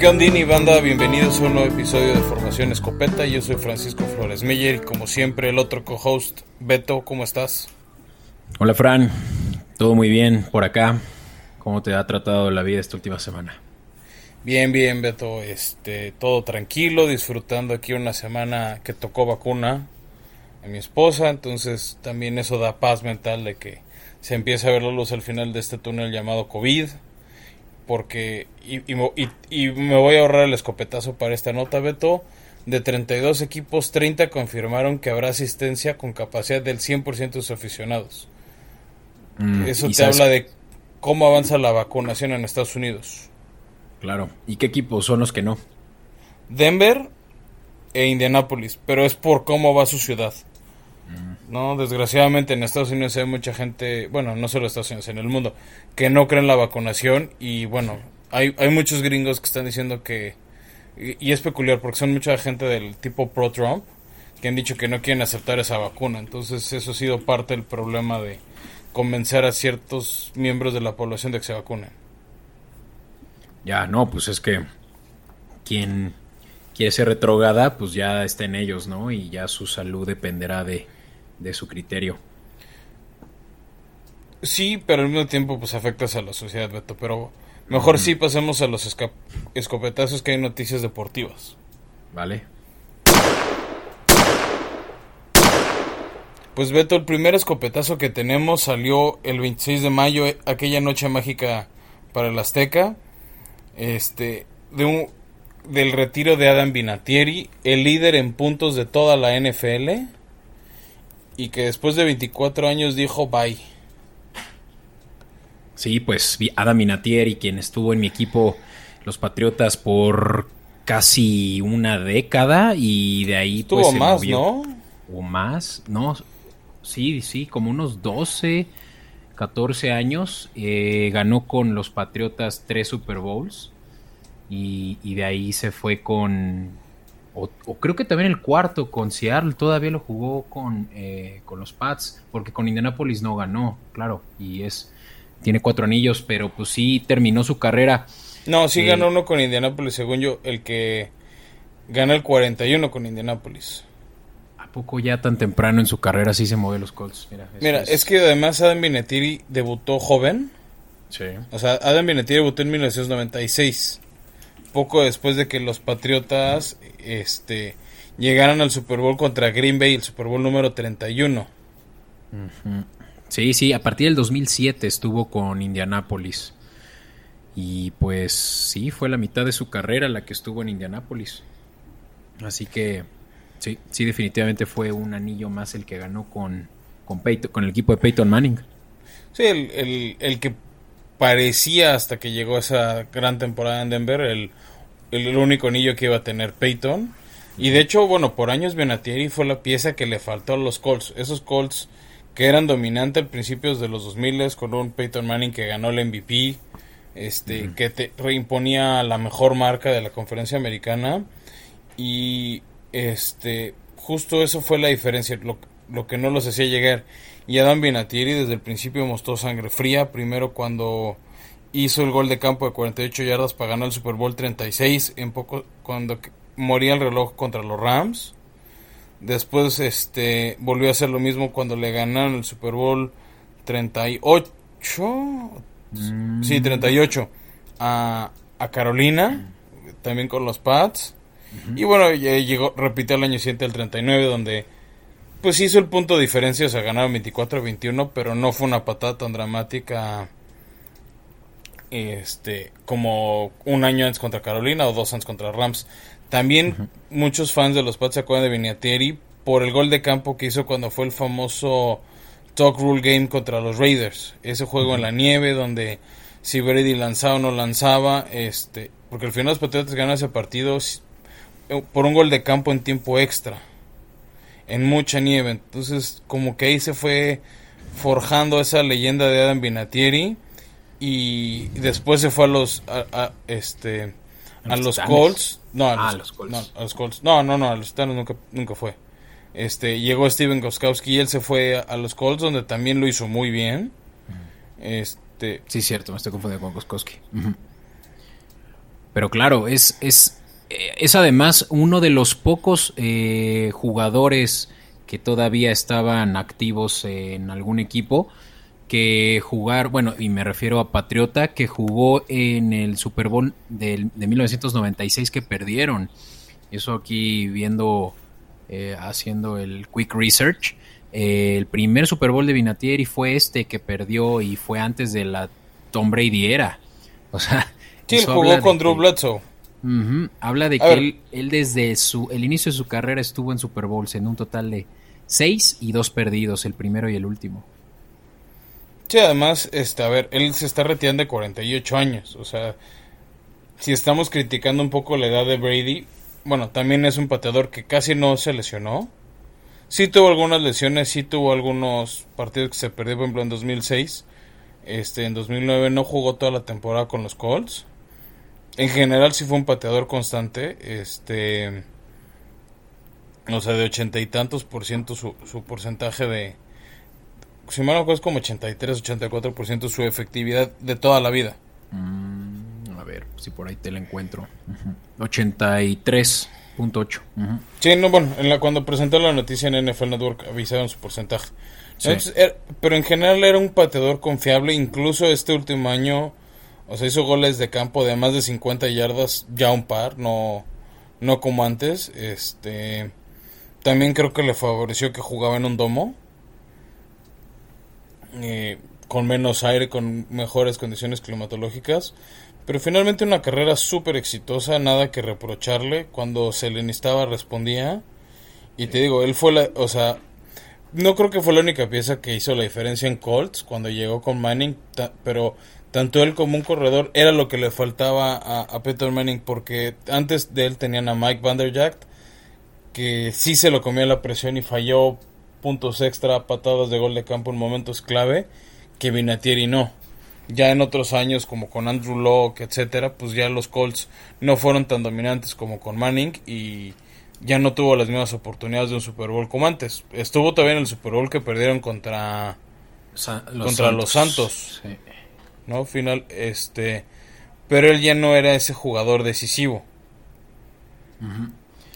¿Qué ondini banda? Bienvenidos a un nuevo episodio de Formación Escopeta. Yo soy Francisco Flores Meyer y como siempre el otro co-host, Beto, ¿cómo estás? Hola Fran, todo muy bien por acá. ¿Cómo te ha tratado la vida esta última semana? Bien, bien, Beto. Este, todo tranquilo, disfrutando aquí una semana que tocó vacuna a mi esposa, entonces también eso da paz mental de que se empieza a ver la luz al final de este túnel llamado COVID porque y, y, me voy a ahorrar el escopetazo para esta nota, Beto. De 32 equipos, 30 confirmaron que habrá asistencia con capacidad del 100% de sus aficionados. Mm, Eso te habla de cómo avanza la vacunación en Estados Unidos. Claro. ¿Y qué equipos son los que no? Denver e Indianapolis, pero es por cómo va su ciudad. No, desgraciadamente en Estados Unidos hay mucha gente, bueno, no solo en Estados Unidos, en el mundo, que no creen la vacunación y bueno, hay, hay muchos gringos que están diciendo que, y, es peculiar porque son mucha gente del tipo pro-Trump, que han dicho que no quieren aceptar esa vacuna. Entonces eso ha sido parte del problema de convencer a ciertos miembros de la población de que se vacunen. Ya, no, pues es que quien quiere ser retrogada, pues ya está en ellos, ¿no? Y ya su salud dependerá de de su criterio. Sí, pero al mismo tiempo pues afectas a la sociedad, Beto. Pero mejor sí pasemos a los escopetazos que hay noticias deportivas. Vale. Pues Beto, el primer escopetazo que tenemos salió el 26 de mayo, eh, aquella noche mágica para el Azteca. Este, de un, del retiro de Adam Binatieri, el líder en puntos de toda la NFL y que después de 24 años dijo bye. Sí, pues Adam Minatieri, quien estuvo en mi equipo, los Patriotas, por casi una década y de ahí pues, Tuvo más, ¿no? O más, no, sí, sí, como unos 12, 14 años. Eh, ganó con los Patriotas tres Super Bowls y, y de ahí se fue con, o, creo que también el cuarto con Seattle todavía lo jugó con, eh, con los Pats, porque con Indianapolis no ganó, claro, y es tiene cuatro anillos, pero pues sí terminó su carrera. No, sí ganó uno con Indianapolis, según yo, el que gana el 41 con Indianapolis. ¿A poco ya tan temprano en su carrera sí se mueve los Colts? Mira, es... que además Adam Vinatieri debutó joven. Sí. O sea, Adam Vinatieri debutó en 1996 poco después de que los Patriotas este, llegaran al Super Bowl contra Green Bay, el Super Bowl número 31. Sí, sí, a partir del 2007 estuvo con Indianápolis. Y pues sí, fue la mitad de su carrera la que estuvo en Indianápolis. Así que sí, sí, definitivamente fue un anillo más el que ganó con, con, con el equipo de Peyton Manning. Sí, el, el, el que parecía hasta que llegó esa gran temporada en Denver el, el único anillo que iba a tener Peyton. Y de hecho, bueno, por años Benatieri fue la pieza que le faltó a los Colts. Esos Colts que eran dominantes al principios de los 2000 con un Peyton Manning que ganó el MVP, este, que te reimponía la mejor marca de la conferencia americana. Y este, justo eso fue la diferencia, lo, lo que no los hacía llegar. Y Adam Binatieri desde el principio mostró sangre fría, primero cuando hizo el gol de campo de 48 yardas para ganar el Super Bowl 36 en poco cuando moría el reloj contra los Rams. Después este volvió a hacer lo mismo cuando le ganaron el Super Bowl 38 mm. sí, 38 a, a Carolina, también con los Pats. Y bueno, llegó, repitió el año siguiente el 39 donde pues hizo el punto de diferencia, o sea, ganaron 24-21, pero no fue una patada tan dramática este como un año antes contra Carolina o dos años contra Rams. También muchos fans de los Pats se acuerdan de Vinatieri por el gol de campo que hizo cuando fue el famoso Talk Rule Game contra los Raiders. Ese juego en la nieve donde si Brady lanzaba o no lanzaba, este, porque al final los Patriotas ganaron ese partido eh, por un gol de campo en tiempo extra en mucha nieve. Entonces, como que ahí se fue forjando esa leyenda de Adam Binatieri y después se fue a los a, este a los Colts, no a ah, los, Colts. no a los Colts, no, no, no, a los Titanes nunca nunca fue. Este, llegó Steven Goskowski y él se fue a, los Colts donde también lo hizo muy bien. Este, sí, cierto, me estoy confundiendo con Goskowski. Pero claro, es, es, es además uno de los pocos eh, jugadores que todavía estaban activos en algún equipo que jugar, bueno, y me refiero a Patriota, que jugó en el Super Bowl de, de 1996 que perdieron. Eso aquí viendo, eh, haciendo el quick research. Eh, el primer Super Bowl de Vinatieri fue este que perdió y fue antes de la Tom Brady era. O sea, sí, jugó con Drew Bledsoe. Habla de que él, desde su, el inicio de su carrera estuvo en Super Bowls en un total de seis y dos perdidos, el primero y el último. Sí, además, este, a ver, él se está retirando de 48 años. O sea, si estamos criticando un poco la edad de Brady, bueno, también es un pateador que casi no se lesionó. Sí tuvo algunas lesiones, sí tuvo algunos partidos que se perdió, por ejemplo, en 2006. Este, en 2009 no jugó toda la temporada con los Colts. En general sí fue un pateador constante. Este, o sea, de ochenta y tantos por ciento su, su porcentaje de... Si me acuerdo es como 83, 84 por ciento su efectividad de toda la vida. Mm, a ver, si por ahí te la encuentro. 83.8. Sí, no, bueno, en la, cuando presentó la noticia en NFL Network avisaron su porcentaje. Er, pero en general era un pateador confiable, incluso este último año, o sea, hizo goles de campo de más de 50 yardas, ya un par, no, no como antes. Este, también creo que le favoreció que jugaba en un domo. Eh, con menos aire, con mejores condiciones climatológicas. Pero finalmente una carrera súper exitosa, nada que reprocharle. Cuando se le necesitaba respondía. Y te digo, él fue la, o sea, no creo que fue la única pieza que hizo la diferencia en Colts cuando llegó con Manning, pero tanto él como un corredor era lo que le faltaba a, a Peter Manning porque antes de él tenían a Mike Vanderjagt que sí se lo comió la presión y falló puntos extra, patadas de gol de campo en momentos clave, que Vinatieri no. Ya en otros años, como con Andrew Locke, etcétera, pues ya los Colts no fueron tan dominantes como con Manning y ya no tuvo las mismas oportunidades de un Super Bowl como antes. Estuvo todavía en el Super Bowl que perdieron contra los contra Santos. los Santos. ¿No? Final este pero él ya no era ese jugador decisivo.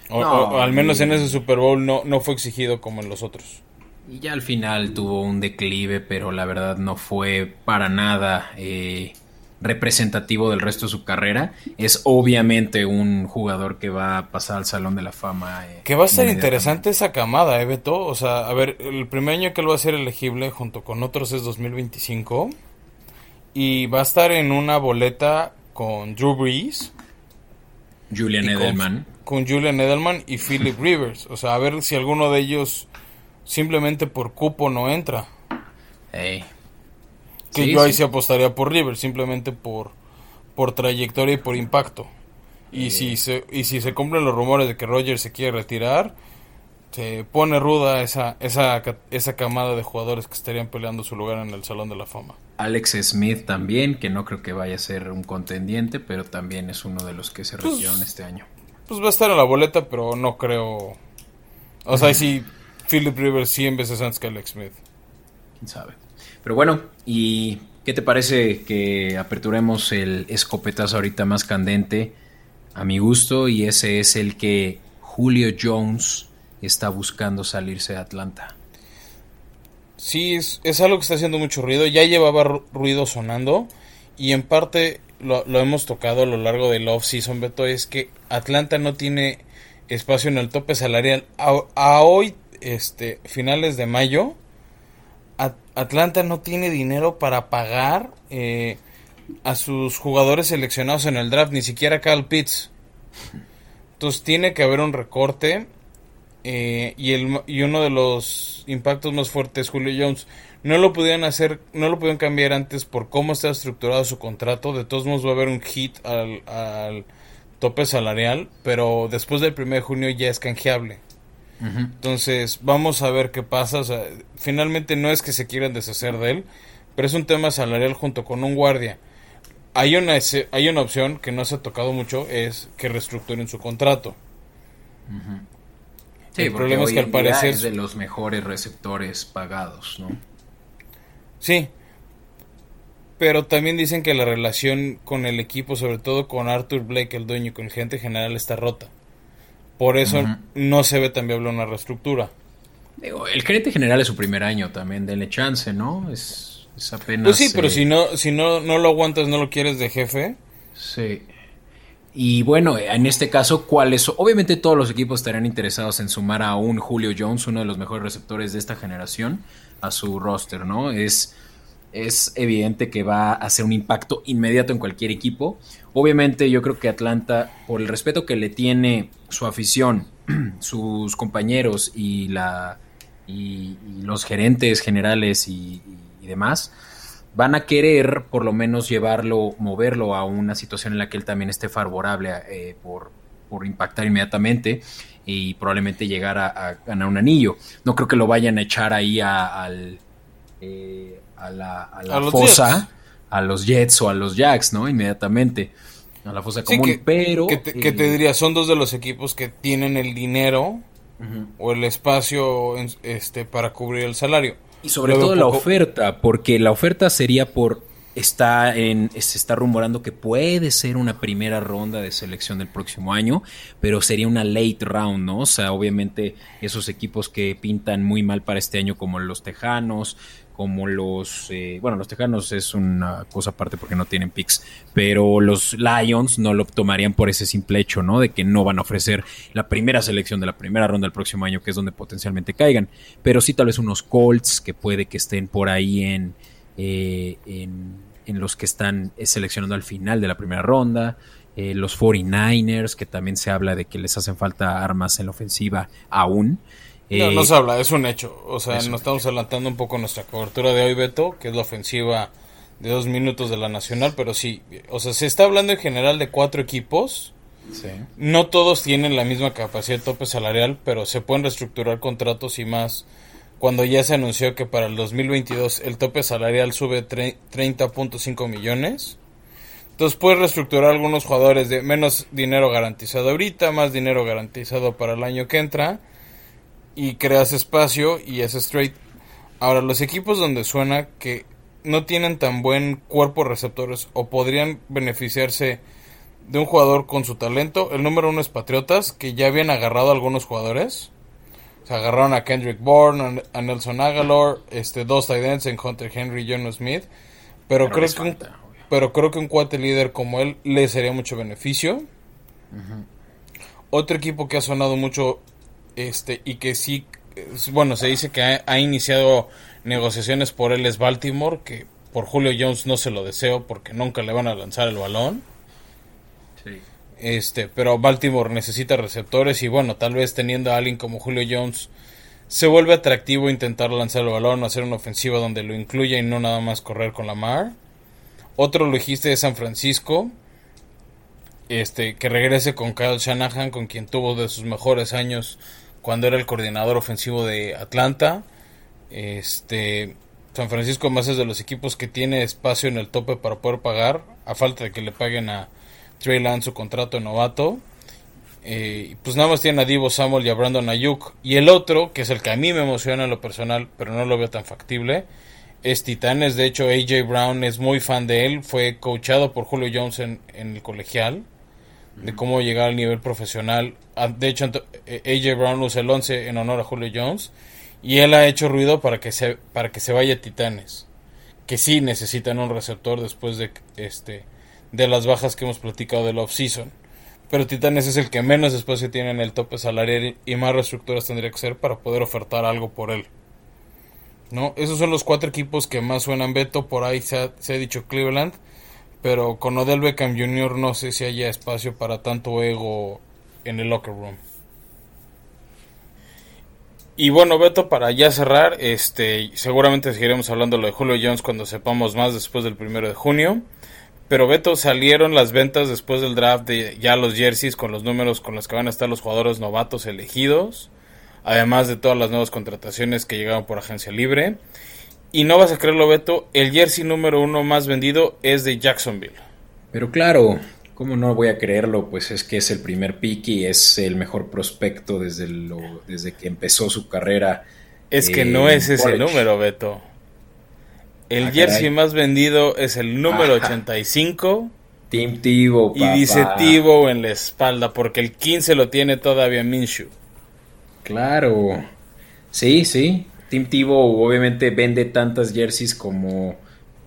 O, al menos en ese Super Bowl no, no fue exigido como en los otros. Y ya al final tuvo un declive, pero la verdad no fue para nada eh, representativo del resto de su carrera. Es obviamente un jugador que va a pasar al Salón de la Fama. Eh, que va a ser interesante esa camada, ¿eh, Beto? O sea, a ver, el primer año que él va a ser elegible junto con otros es 2025. Y va a estar en una boleta con Drew Brees. Julian Edelman con Julian Edelman y Philip Rivers. O sea, a ver si alguno de ellos simplemente por cupo no entra. Que yo ahí se apostaría por Rivers, simplemente por, por trayectoria y por impacto. Y, si se, y si se cumplen los rumores de que Rogers se quiere retirar, se pone ruda esa, esa, esa camada de jugadores que estarían peleando su lugar en el Salón de la Fama. Alex Smith también, que no creo que vaya a ser un contendiente, pero también es uno de los que se pues, retiraron este año pues va a estar en la boleta, pero no creo. O sea, sí, Philip Rivers 100 veces antes que Alex Smith. Quién sabe. Pero bueno, ¿y qué te parece que aperturemos el escopetazo ahorita más candente? A mi gusto, y ese es el que Julio Jones está buscando salirse de Atlanta. Sí, es, es algo que está haciendo mucho ruido. Ya llevaba ruido sonando. Y en parte lo, hemos tocado a lo largo del off-season, Beto, es que Atlanta no tiene espacio en el tope salarial. A, hoy, este, finales de mayo, Atlanta no tiene dinero para pagar eh, a sus jugadores seleccionados en el draft, ni siquiera Cal Pitts. Entonces tiene que haber un recorte. Eh, y, el, y uno de los impactos más fuertes, Julio Jones, no lo pudieron hacer, no lo pudieron cambiar antes por cómo está estructurado su contrato. De todos modos va a haber un hit al, tope salarial, pero después del 1 de junio ya es canjeable. Entonces, vamos a ver qué pasa. finalmente no es que se quieran deshacer de él, pero es un tema salarial junto con un guardia. Hay una, hay una opción que no se ha tocado mucho, es que reestructuren su contrato. Sí, el problema es que al parecer es de los mejores receptores pagados, ¿no? Sí. pero también dicen que la relación con el equipo, sobre todo con Arthur Blake, el dueño, y con el gerente general, está rota. Por eso no se ve tan viable una reestructura. el gerente general es su primer año también, denle chance, ¿no? Es, apenas... Pues sí, pero si no, si no, no lo aguantas, no lo quieres de jefe. Sí. Y bueno, en este caso, ¿cuáles? Obviamente todos los equipos estarían interesados en sumar a un Julio Jones, uno de los mejores receptores de esta generación, a su roster, ¿no? Es, es evidente que va a hacer un impacto inmediato en cualquier equipo. Obviamente yo creo que Atlanta, por el respeto que le tiene su afición, sus compañeros y, la, y, los gerentes generales y demás, van a querer por lo menos llevarlo, moverlo a una situación en la que él también esté favorable eh, por, por, impactar inmediatamente y probablemente llegar a, ganar un anillo. No creo que lo vayan a echar ahí a, al, eh, a la, fosa, a los Jets o a los Jacks, ¿no? Inmediatamente. A la fosa común, pero... Que te, te, diría, son dos de los equipos que tienen el dinero o el espacio este, para cubrir el salario. Y sobre todo la oferta, porque la oferta sería por está en se está rumorando que puede ser una primera ronda de selección del próximo año, pero sería una late round, ¿no? O sea, obviamente esos equipos que pintan muy mal para este año como los Tejanos, como los, eh, bueno, los Tejanos es una cosa aparte porque no tienen picks, pero los Lions no lo tomarían por ese simple hecho, ¿no? De que no van a ofrecer la primera selección de la primera ronda del próximo año, que es donde potencialmente caigan, pero sí tal vez unos Colts que puede que estén por ahí en, eh, en, los que están seleccionando al final de la primera ronda. Eh, los 49ers, que también se habla de que les hacen falta armas en la ofensiva aún. No, no eh, se habla, es un hecho. O sea, nos estamos adelantando un poco nuestra cobertura de hoy, Beto, que es la ofensiva de dos minutos de la Nacional, pero sí, o sea, se está hablando en general de cuatro equipos. No todos tienen la misma capacidad de tope salarial, pero se pueden reestructurar contratos y más. Cuando ya se anunció que para el 2022 el tope salarial sube 30.5 millones. Entonces puedes reestructurar algunos jugadores de menos dinero garantizado ahorita, más dinero garantizado para el año que entra y creas espacio y es straight. Ahora, los equipos donde suena que no tienen tan buen cuerpo receptores o podrían beneficiarse de un jugador con su talento, el número uno es Patriotas, que ya habían agarrado a algunos jugadores. Se agarraron a Kendrick Bourne, a Nelson Aguilar, este, dos tight en Hunter Henry y John Smith. Pero, creo, que un, pero creo que un cuate líder como él le sería mucho beneficio. Otro equipo que ha sonado mucho este y que sí bueno se dice que ha, iniciado negociaciones por él es Baltimore que por Julio Jones no se lo deseo porque nunca le van a lanzar el balón. Este pero Baltimore necesita receptores y bueno tal vez teniendo a alguien como Julio Jones se vuelve atractivo intentar lanzar el balón o hacer una ofensiva donde lo incluya y no nada más correr con la mar otro lo dijiste de San Francisco este que regrese con Kyle Shanahan con quien tuvo de sus mejores años cuando era el coordinador ofensivo de Atlanta. Este, San Francisco más es de los equipos que tiene espacio en el tope para poder pagar, a falta de que le paguen a Trey Lance su contrato de novato. Eh, pues nada más tiene a Divo Samuel y a Brandon Ayuk. Y el otro, que es el que a mí me emociona en lo personal, pero no lo veo tan factible, es Titanes. De hecho, AJ Brown es muy fan de él. Fue coachado por Julio Jones en el colegial de cómo llegar al nivel profesional. Ah, de hecho, AJ Brown usa el 11 en honor a Julio Jones y él ha hecho ruido para que se para que se vaya Titanes, que sí necesitan un receptor después de este de las bajas que hemos platicado del off season. Pero Titanes es el que menos espacio tiene en el tope salarial y más reestructuras tendría que ser para poder ofertar algo por él. ¿No? Esos son los cuatro equipos que más suenan Beto. Por ahí se se ha dicho Cleveland pero con Odell Beckham Jr. no sé si haya espacio para tanto ego en el locker room. Y bueno, Beto, para ya cerrar, este, seguramente seguiremos hablando de Julio Jones cuando sepamos más después del primero de junio. Pero Beto, salieron las ventas después del draft de ya los jerseys con los números con los que van a estar los jugadores novatos elegidos. Además de todas las nuevas contrataciones que llegaron por agencia libre. Y no vas a creerlo, Beto, el jersey número uno más vendido es de Jacksonville. Pero claro, ¿cómo no voy a creerlo? Pues es que es el primer pick y es el mejor prospecto desde, lo, desde que empezó su carrera. Es que no es ese número, Beto. El Ah, jersey caray. más vendido es el número Ajá. 85 Team Tivo, y dice Tivo en la espalda porque el 15 lo tiene todavía Minshew. Claro. Sí, sí. Team Tivo obviamente vende tantas jerseys como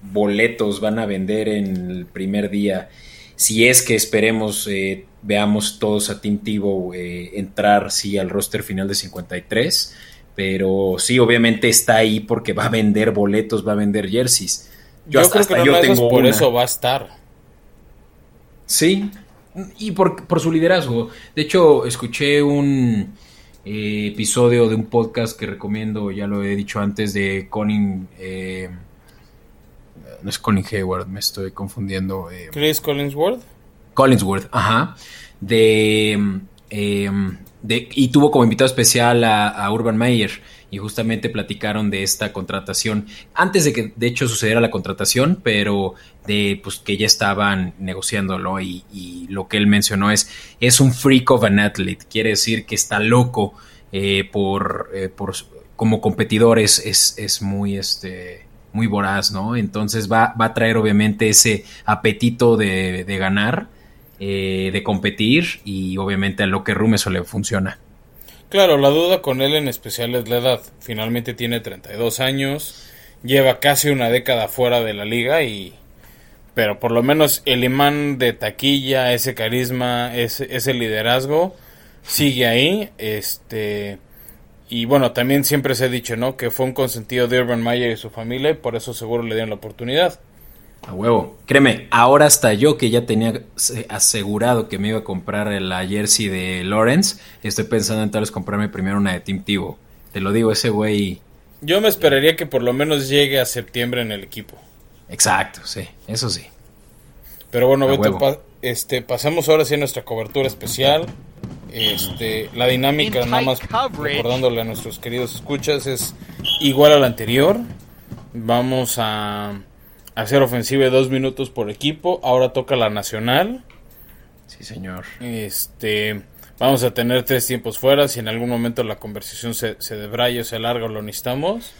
boletos van a vender en el primer día. Si es que esperemos, eh, veamos todos a Team Tivo eh, entrar, sí, al roster final de 53. Pero sí, obviamente está ahí porque va a vender boletos, va a vender jerseys. Yo, hasta- creo hasta que no yo tengo por una. eso va a estar. Sí, y por, por su liderazgo. De hecho, escuché un eh, episodio de un podcast que recomiendo, ya lo he dicho antes, de Colin... eh, no es Colin Hayward, me estoy confundiendo. eh, Chris Collinsworth. Collinsworth, ajá. De, eh, de- y tuvo como invitado especial a, a Urban Meyer. Y justamente platicaron de esta contratación. Antes de que de hecho sucediera la contratación, pero de pues que ya estaban negociándolo. Y, lo que él mencionó es: es un freak of an athlete. Quiere decir que está loco eh, por, eh, por como competidor es, es, es muy este muy voraz, ¿no? Entonces va, va a traer obviamente ese apetito de, de ganar, eh, de competir y obviamente a lo que Room eso le funciona. Claro, la duda con él en especial es la edad. Finalmente tiene 32 años, lleva casi una década fuera de la liga y... Pero por lo menos el imán de taquilla, ese carisma, ese, ese liderazgo, sigue ahí. Este... Y bueno, también siempre se ha dicho, ¿no? Que fue un consentido de Urban Meyer y su familia y por eso seguro le dieron la oportunidad. A huevo. Créeme, ahora hasta yo que ya tenía se- asegurado que me iba a comprar la jersey de Lawrence, estoy pensando en tal vez comprarme primero una de Team Tivo. Te lo digo, ese güey... Yo me esperaría que por lo menos llegue a septiembre en el equipo. Exacto, sí, eso sí. Pero bueno, A Beto, pa- este, pasemos ahora sí a nuestra cobertura especial. Este, la dinámica, nada más recordándole a nuestros queridos escuchas, es igual a la anterior. Vamos a hacer ofensiva de dos minutos por equipo. Ahora toca la nacional. Sí, señor. Este, vamos a tener tres tiempos fuera. Si en algún momento la conversación se, se debraya o se alarga o lo necesitamos.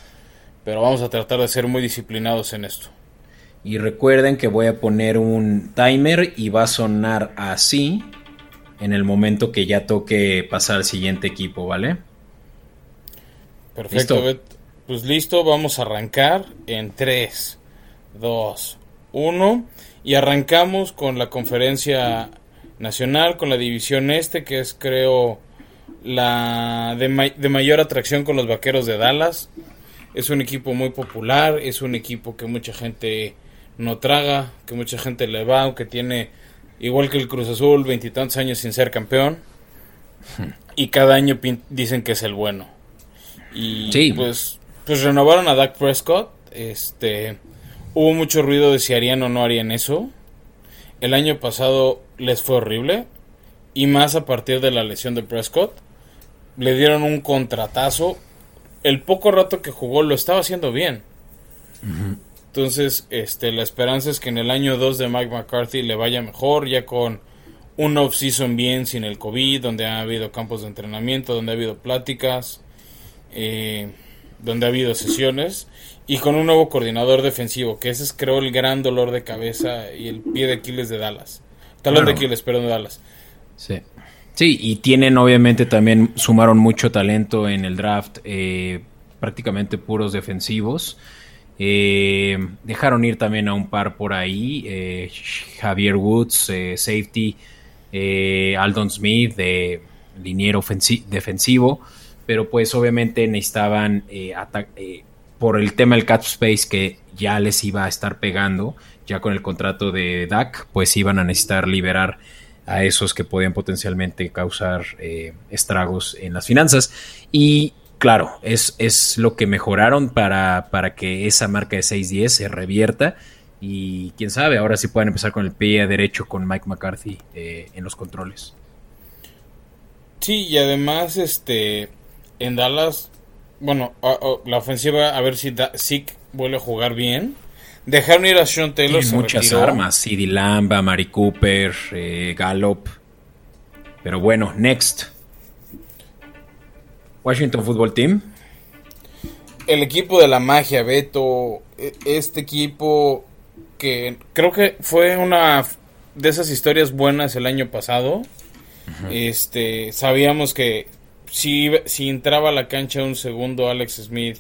Pero vamos a tratar de ser muy disciplinados en esto. Y recuerden que voy a poner un timer y va a sonar así en el momento que ya toque pasar al siguiente equipo, ¿vale? Perfecto. Pues listo, vamos a arrancar en 3, 2, 1 y arrancamos con la conferencia nacional, con la división este, que es creo la de, ma- de mayor atracción con los Vaqueros de Dallas. Es un equipo muy popular, es un equipo que mucha gente no traga, que mucha gente le va, aunque tiene, igual que el Cruz Azul, veintitantos años sin ser campeón. Y cada año dicen que es el bueno. Y Sí. pues, pues renovaron a Dak Prescott. Este, hubo mucho ruido de si harían o no harían eso. El año pasado les fue horrible. Y más a partir de la lesión de Prescott. Le dieron un contratazo. El poco rato que jugó lo estaba haciendo bien. Entonces, este, la esperanza es que en el año 2 de Mike McCarthy le vaya mejor, ya con un off-season bien sin el COVID, donde ha habido campos de entrenamiento, donde ha habido pláticas, eh, donde ha habido sesiones, y con un nuevo coordinador defensivo, que ese es creo el gran dolor de cabeza y el pie de Aquiles de Dallas. Talón de Claro. Aquiles, perdón, de Dallas. Sí. Sí, y tienen obviamente también, sumaron mucho talento en el draft, eh, prácticamente puros defensivos. Eh, dejaron ir también a un par por ahí, eh, Javier Woods, eh, safety, eh, Aldon Smith, de liniero defensivo, pero pues obviamente necesitaban, eh, eh, por el tema del cap space que ya les iba a estar pegando, ya con el contrato de Dak, pues iban a necesitar liberar a esos que podían potencialmente causar eh, estragos en las finanzas. Y claro, es, es lo que mejoraron para, para que esa marca de 6-10 se revierta. Y quién sabe, ahora sí pueden empezar con el pie derecho con Mike McCarthy eh, en los controles. Sí, y además, este, en Dallas, bueno, a- a- la ofensiva, a ver si Zeke vuelve a jugar bien. Dejaron ir a Sean Taylor, Tienen muchas retiró. armas, CD Lamba, Mari Cooper, eh, Gallup. Pero bueno, next. Washington Football Team. el equipo de la magia, Beto, e, este equipo que creo que fue una de esas historias buenas el año pasado. Este, sabíamos que si, si entraba a la cancha un segundo Alex Smith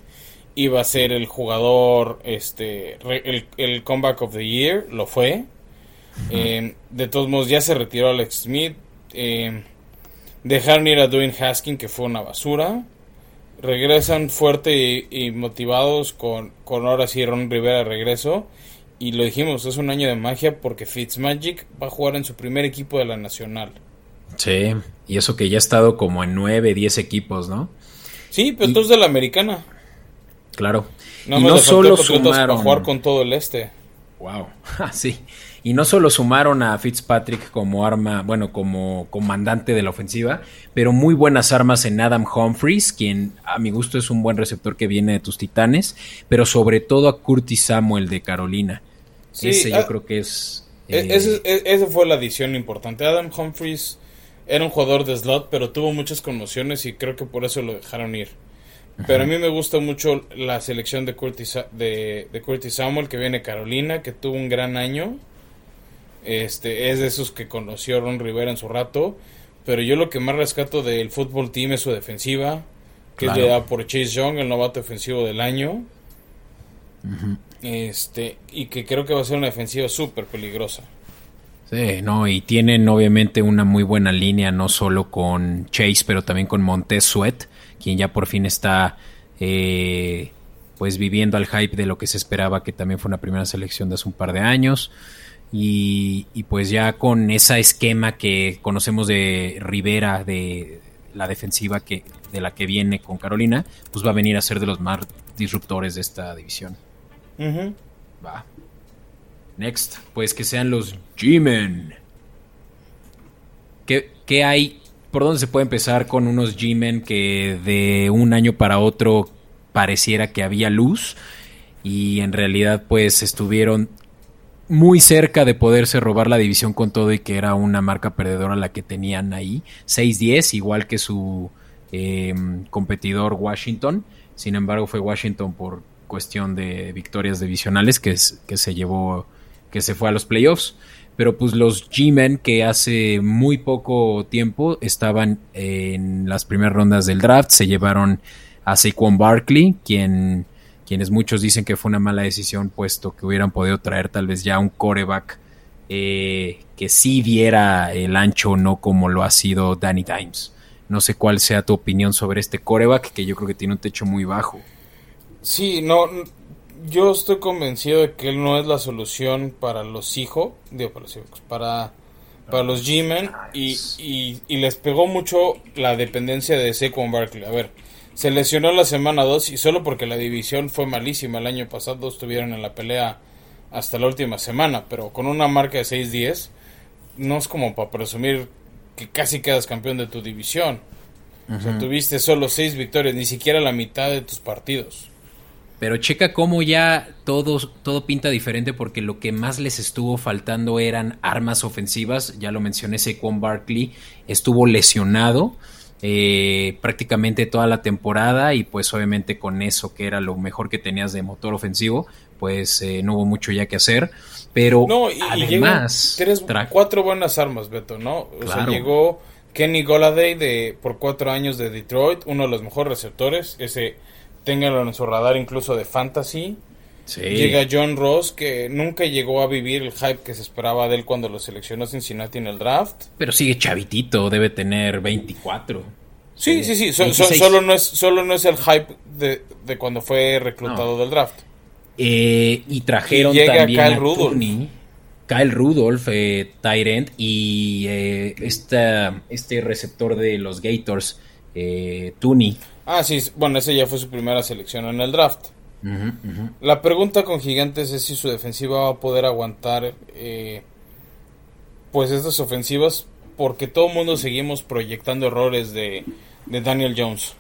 iba a ser el jugador, este, el, el comeback of the year, lo fue. Eh, de todos modos, ya se retiró Alex Smith. Eh, dejaron ir a Dwayne Haskin, que fue una basura. Regresan fuerte y, motivados con, con ahora sí Ron Rivera regreso. Y lo dijimos, es un año de magia porque Fitzmagic va a jugar en su primer equipo de la Nacional. Sí, y eso que ya ha estado como en 9, 10 equipos, ¿no? Sí, pero tú es de la americana. Claro. y no solo sumaron... jugar con todo el este. Wow, ah, sí. Y no solo sumaron a Fitzpatrick como arma, bueno, como comandante de la ofensiva, pero muy buenas armas en Adam Humphries, quien a mi gusto es un buen receptor que viene de tus titanes, pero sobre todo a Curtis Samuel de Carolina. ese yo ah, creo que es... Eh, e-, esa fue la adición importante. Adam Humphries era un jugador de slot, pero tuvo muchas conmociones y creo que por eso lo dejaron ir. Pero a mí me gusta mucho la selección de Curtis, de, de Curtis Samuel que viene de Carolina, que tuvo un gran año. Este, es de esos que conoció Ron Rivera en su rato. Pero yo lo que más rescato del fútbol team es su defensiva, que le da por Chase Young, el novato defensivo del año. Este, y que creo que va a ser una defensiva súper peligrosa. Sí, no, y tienen obviamente una muy buena línea, no solo con Chase, pero también con Montez Sweat, quien ya por fin está eh, pues viviendo al hype de lo que se esperaba, que también fue una primera selección de hace un par de años. Y, pues ya con ese esquema que conocemos de Rivera, de la defensiva que, de la que viene con Carolina, pues va a venir a ser de los más disruptores de esta división. Va. Next, pues que sean los G-Men. ¿Qué, ¿Qué, hay? ¿Por dónde se puede empezar con unos G-Men que de un año para otro pareciera que había luz? Y en realidad pues estuvieron muy cerca de poderse robar la división con todo y que era una marca perdedora la que tenían ahí. 6-10, igual que su em, competidor Washington. Sin embargo, fue Washington por cuestión de victorias divisionales que se llevó, que se fue a los playoffs. Pero pues los G-Men que hace muy poco tiempo estaban en las primeras rondas del draft, se llevaron a Saquon Barkley, quien quienes muchos dicen que fue una mala decisión, puesto que hubieran podido traer tal vez ya un coreback eh, que sí diera el ancho, no como lo ha sido Danny Dimes. No sé cuál sea tu opinión sobre este coreback, que yo creo que tiene un techo muy bajo. Sí, no, yo estoy convencido de que él no es la solución para los hijos, digo para los hijos, para, para los G-Men y, y, les pegó mucho la dependencia de Saquon Barkley. A ver, se lesionó la semana 2 y solo porque la división fue malísima el año pasado estuvieron en la pelea hasta la última semana, pero con una marca de 6-10 no es como para presumir que casi quedas campeón de tu división. O sea, tuviste solo 6 victorias, ni siquiera la mitad de tus partidos. Pero checa cómo ya todo, todo pinta diferente porque lo que más les estuvo faltando eran armas ofensivas. Ya lo mencioné, Saquon Barkley estuvo lesionado eh, prácticamente toda la temporada y pues obviamente con eso que era lo mejor que tenías de motor ofensivo, pues eh, no hubo mucho ya que hacer. Pero además... tres, cuatro buenas armas, Beto, ¿no? O sea, llegó Kenny Goladay de, por cuatro años de Detroit, uno de los mejores receptores, ese ténganlo en su radar incluso de fantasy. Llega John Ross, que nunca llegó a vivir el hype que se esperaba de él cuando lo seleccionó Cincinnati en el draft. Pero sigue chavitito, debe tener 24. Sí, sí, sí, solo, no es, solo no es el hype de, cuando fue reclutado del draft. Eh, y trajeron también a Kyle Rudolph. Kyle Rudolph, eh, Tyrant, y eh, este receptor de los Gators, eh, Tooney. Ah, sí, bueno, ese ya fue su primera selección en el draft. La pregunta con Gigantes es si su defensiva va a poder aguantar eh, pues estas ofensivas porque todo el mundo seguimos proyectando errores de, Daniel Jones.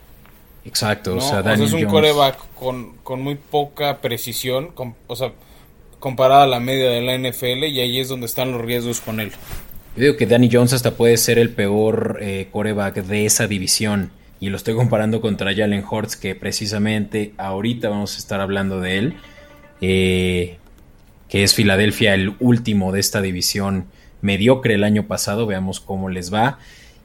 Exacto, o sea, es un coreback con, muy poca precisión, o sea, comparada a la media de la NFL y ahí es donde están los riesgos con él. Yo digo que Danny Jones hasta puede ser el peor eh, coreback de esa división y lo estoy comparando contra Jalen Hurts, que precisamente ahorita vamos a estar hablando de él, eh, que es Filadelfia el último de esta división mediocre el año pasado, veamos cómo les va.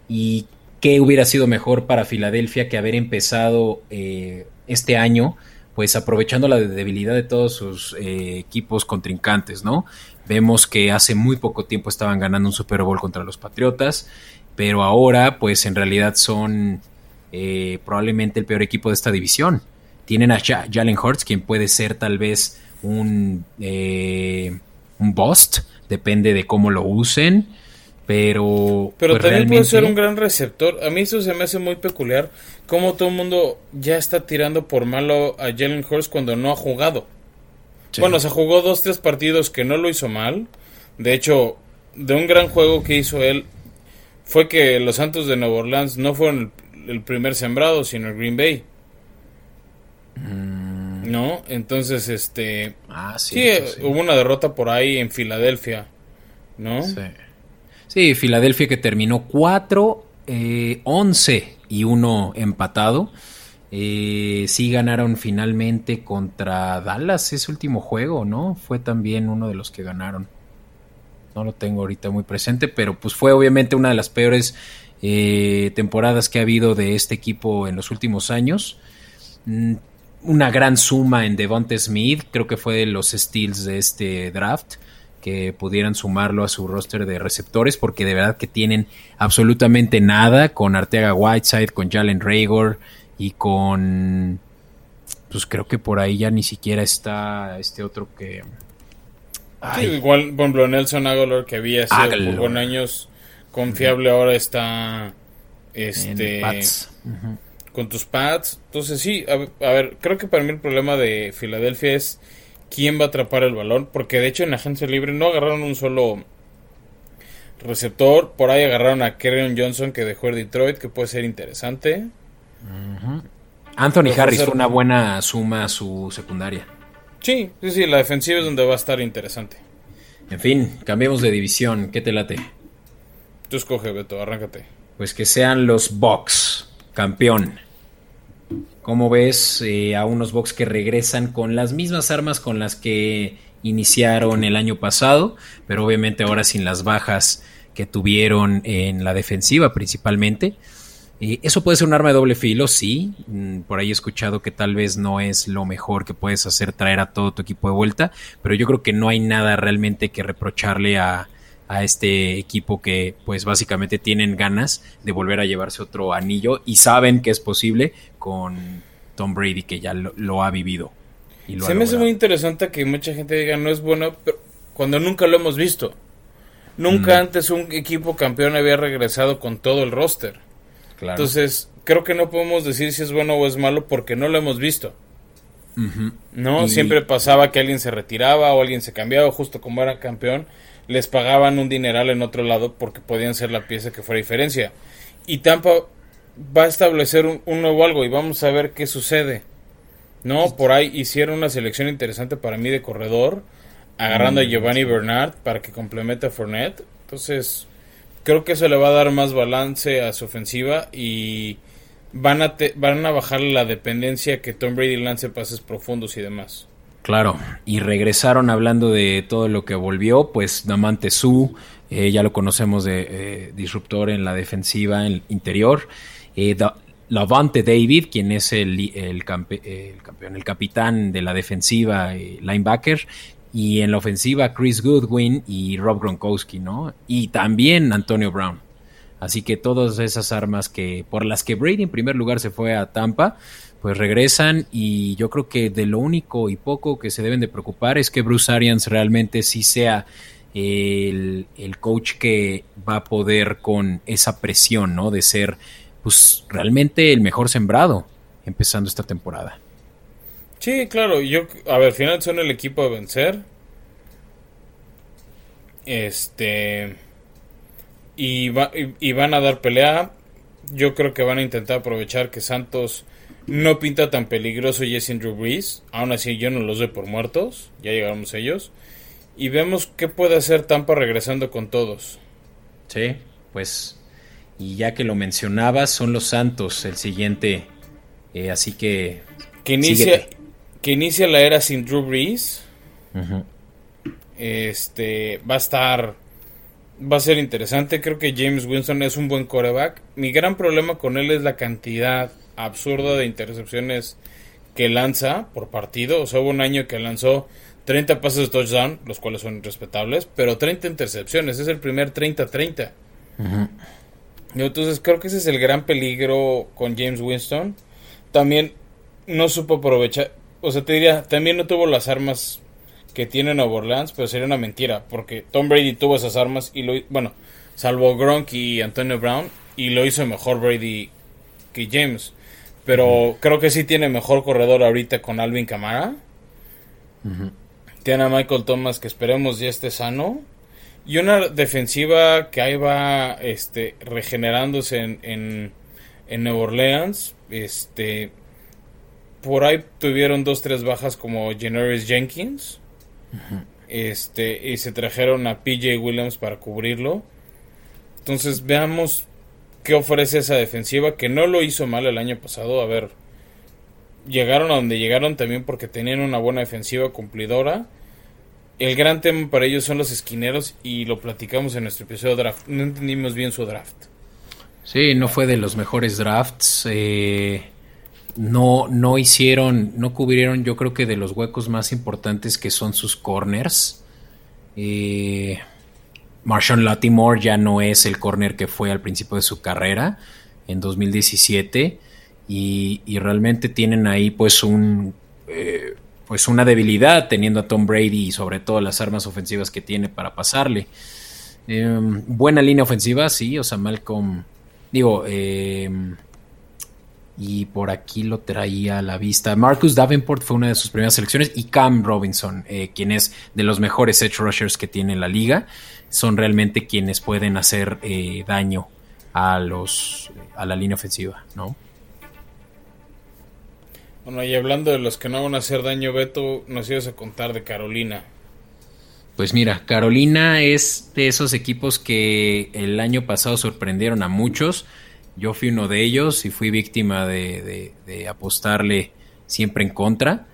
Y qué hubiera sido mejor para Filadelfia que haber empezado eh, este año pues aprovechando la debilidad de todos sus eh, equipos contrincantes, ¿no? Vemos que hace muy poco tiempo estaban ganando un Super Bowl contra los Patriotas, pero ahora pues en realidad son eh, probablemente el peor equipo de esta división. Tienen a Jalen Hurts, quien puede ser tal vez un, eh, un bust, depende de cómo lo usen. Pero, pero pues, también puede ser un gran receptor. A mí eso se me hace muy peculiar. Como todo el mundo ya está tirando por malo a Jalen Hurts cuando no ha jugado. Bueno, se jugó dos, tres partidos que no lo hizo mal. De hecho, de un gran juego que hizo él, fue que los Santos de Nueva Orleans no fueron el, primer sembrado, sino el Green Bay. Mm. ¿No? Entonces, este... Ah, sí, hubo una derrota por ahí en Filadelfia, ¿no? Sí. Sí, Filadelfia que terminó 4, 11 eh, y 1 empatado. Eh, sí ganaron finalmente contra Dallas ese último juego, ¿no? Fue también uno de los que ganaron. No lo tengo ahorita muy presente, pero pues fue obviamente una de las peores eh, temporadas que ha habido de este equipo en los últimos años. Mm, una gran suma en Devonte Smith, creo que fue de los steals de este draft que pudieran sumarlo a su roster de receptores, porque de verdad que tienen absolutamente nada con Arteaga Whiteside, con Jalen Raygor y con. Pues creo que por ahí ya ni siquiera está este otro que. igual, por ejemplo, Nelson Aguilar, que había sido por años confiable, ahora está. Este. Con tus pads. Entonces, sí, a ver, creo que para mí el problema de Filadelfia es quién va a atrapar el balón, porque de hecho en agencia libre no agarraron un solo receptor, por ahí agarraron a Kerryon Johnson que dejó el Detroit, que puede ser interesante. Anthony Harris fue una buena suma a su secundaria. Sí, sí, sí, la defensiva es donde va a estar interesante. En fin, cambiemos de división, ¿qué te late? Tú escoge, Beto, arráncate. Pues que sean los Bucks, campeón. ¿Cómo ves eh, a unos Bucks que regresan con las mismas armas con las que iniciaron el año pasado, pero obviamente ahora sin las bajas que tuvieron en la defensiva principalmente? Eh, eso puede ser un arma de doble filo, sí. Mm, por ahí he escuchado que tal vez no es lo mejor que puedes hacer traer a todo tu equipo de vuelta, pero yo creo que no hay nada realmente que reprocharle a, a este equipo que pues básicamente tienen ganas de volver a llevarse otro anillo y saben que es posible con Tom Brady que ya lo, ha vivido. Y Se me hace muy interesante que mucha gente diga no es bueno pero cuando nunca lo hemos visto. Nunca antes un equipo campeón había regresado con todo el roster. Entonces, creo que no podemos decir si es bueno o es malo porque no lo hemos visto. No, siempre pasaba que alguien se retiraba o alguien se cambiaba justo como era campeón les pagaban un dineral en otro lado porque podían ser la pieza que fuera diferencia. Y Tampa va a establecer un, nuevo algo y vamos a ver qué sucede. No, por ahí hicieron una selección interesante para mí de corredor, agarrando a mm, Giovanni Bernard para que complemente a Fournette. Entonces, creo que eso le va a dar más balance a su ofensiva y van a, van a bajar la dependencia que Tom Brady lance pases profundos y demás. Claro, y regresaron hablando de todo lo que volvió, pues Namante Su, eh, ya lo conocemos de eh, disruptor en la defensiva en el interior. Eh, Lavante David, quien es el, el, campeón, el capitán de la defensiva, linebacker. Y en la ofensiva, Chris Goodwin y Rob Gronkowski, ¿no? Y también Antonio Brown. Así que todas esas armas que por las que Brady en primer lugar se fue a Tampa, pues regresan y yo creo que de lo único y poco que se deben de preocupar es que Bruce Arians realmente sí sea el, coach que va a poder con esa presión, ¿no? De ser pues realmente el mejor sembrado empezando esta temporada. Sí, claro, yo, a ver, al final son el equipo de vencer. Este. Y, y van a dar pelea. Yo creo que van a intentar aprovechar que Santos no pinta tan peligroso Jesse Drew Brees. Aún así, yo no los doy por muertos. Ya llegamos ellos. Y vemos qué puede hacer Tampa regresando con todos. Sí, pues. Y ya que lo mencionabas, son los Santos el siguiente. Eh, así que. Que inicia, que inicia la era sin Drew Brees. Este. Va a estar. Va a ser interesante. Creo que James Winston es un buen coreback. Mi gran problema con él es la cantidad absurda de intercepciones que lanza por partido. O sea, hubo un año que lanzó 30 pases de touchdown, los cuales son respetables, pero 30 intercepciones. Es el primer 30-30. Entonces creo que ese es el gran peligro con James Winston. También no supo aprovechar, o sea, te diría, también no tuvo las armas que tiene Nueva Orleans, pero sería una mentira, porque Tom Brady tuvo esas armas y lo, bueno, salvo Gronk y Antonio Brown, y lo hizo mejor Brady que James. Pero creo que sí tiene mejor corredor ahorita con Alvin Camara. Tiene a Michael Thomas que esperemos ya esté sano. Y una defensiva que ahí va este, regenerándose en, en, en Nueva Orleans. Este, por ahí tuvieron dos, tres bajas como Janoris Jenkins. Este, y se trajeron a PJ Williams para cubrirlo. Entonces veamos qué ofrece esa defensiva, que no lo hizo mal el año pasado. A ver, llegaron a donde llegaron también porque tenían una buena defensiva cumplidora el gran tema para ellos son los esquineros y lo platicamos en nuestro episodio de draft. No entendimos bien su draft. Sí, no fue de los mejores drafts. Eh, no, no hicieron, no cubrieron yo creo que de los huecos más importantes que son sus corners. Eh, Marshawn Latimore ya no es el corner que fue al principio de su carrera en 2017 y, y realmente tienen ahí pues un eh, pues una debilidad teniendo a Tom Brady y sobre todo las armas ofensivas que tiene para pasarle. Em, buena línea ofensiva, sí, o sea, Malcolm, digo, em, y por aquí lo traía a la vista. Marcus Davenport fue una de sus primeras selecciones y Cam Robinson, eh, quien es de los mejores edge rushers que tiene la liga, son realmente quienes pueden hacer eh, daño a los a la línea ofensiva, ¿no? Bueno, y hablando de los que no van a hacer daño, Beto, nos ibas a contar de Carolina. Pues mira, Carolina es de esos equipos que el año pasado sorprendieron a muchos. Yo fui uno de ellos y fui víctima de, apostarle siempre en contra.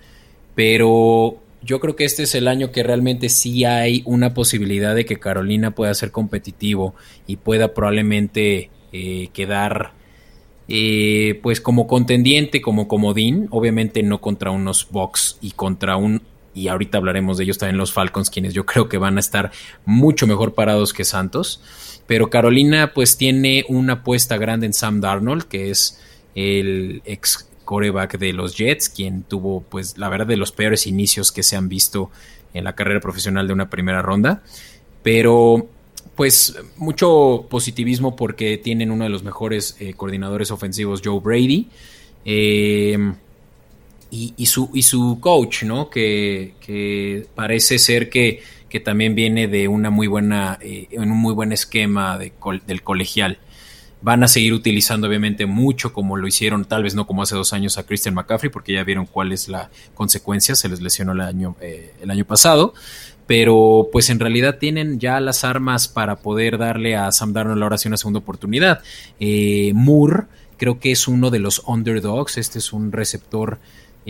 Pero yo creo que este es el año que realmente sí hay una posibilidad de que Carolina pueda ser competitivo y pueda probablemente eh, quedar eh, pues como contendiente, como comodín, obviamente no contra unos Bucks y contra un, y ahorita hablaremos de ellos también los Falcons, quienes yo creo que van a estar mucho mejor parados que Santos, pero Carolina pues tiene una apuesta grande en Sam Darnold, que es el ex coreback de los Jets, quien tuvo pues la verdad de los peores inicios que se han visto en la carrera profesional de una primera ronda, pero pues mucho positivismo porque tienen uno de los mejores eh, coordinadores ofensivos, Joe Brady. Em, y, su, y su coach, ¿no? Que, parece ser que, también viene de una muy buena, eh, un muy buen esquema del colegial. Van a seguir utilizando obviamente mucho como lo hicieron, tal vez no como hace dos años a Christian McCaffrey, porque ya vieron cuál es la consecuencia, se les lesionó el año, eh, el año pasado pero pues en realidad tienen ya las armas para poder darle a Sam Darnold ahora sí una segunda oportunidad. Eh, Moore creo que es uno de los underdogs, este es un receptor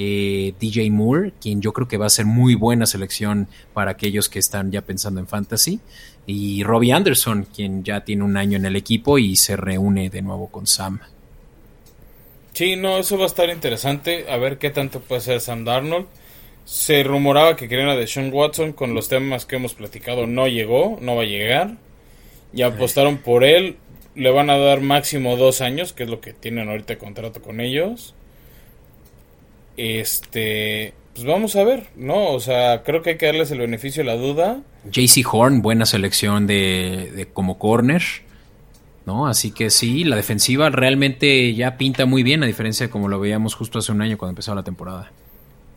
eh, DJ Moore, quien yo creo que va a ser muy buena selección para aquellos que están ya pensando en fantasy. Y Robbie Anderson, quien ya tiene un año en el equipo y se reúne de nuevo con Sam. Sí, no, eso va a estar interesante. A ver qué tanto puede ser Sam Darnold. Se rumoraba que querían a Deshaun Watson con los temas que hemos platicado. No llegó, no va a llegar. Y apostaron por él. Le van a dar máximo dos años, que es lo que tienen ahorita contrato con ellos. Este, pues vamos a ver, ¿no? O sea, creo que hay que darles el beneficio de la duda. JC Horn, buena selección de, de como corner. ¿no? Así que sí, la defensiva realmente ya pinta muy bien, a diferencia de como lo veíamos justo hace un año cuando empezó la temporada.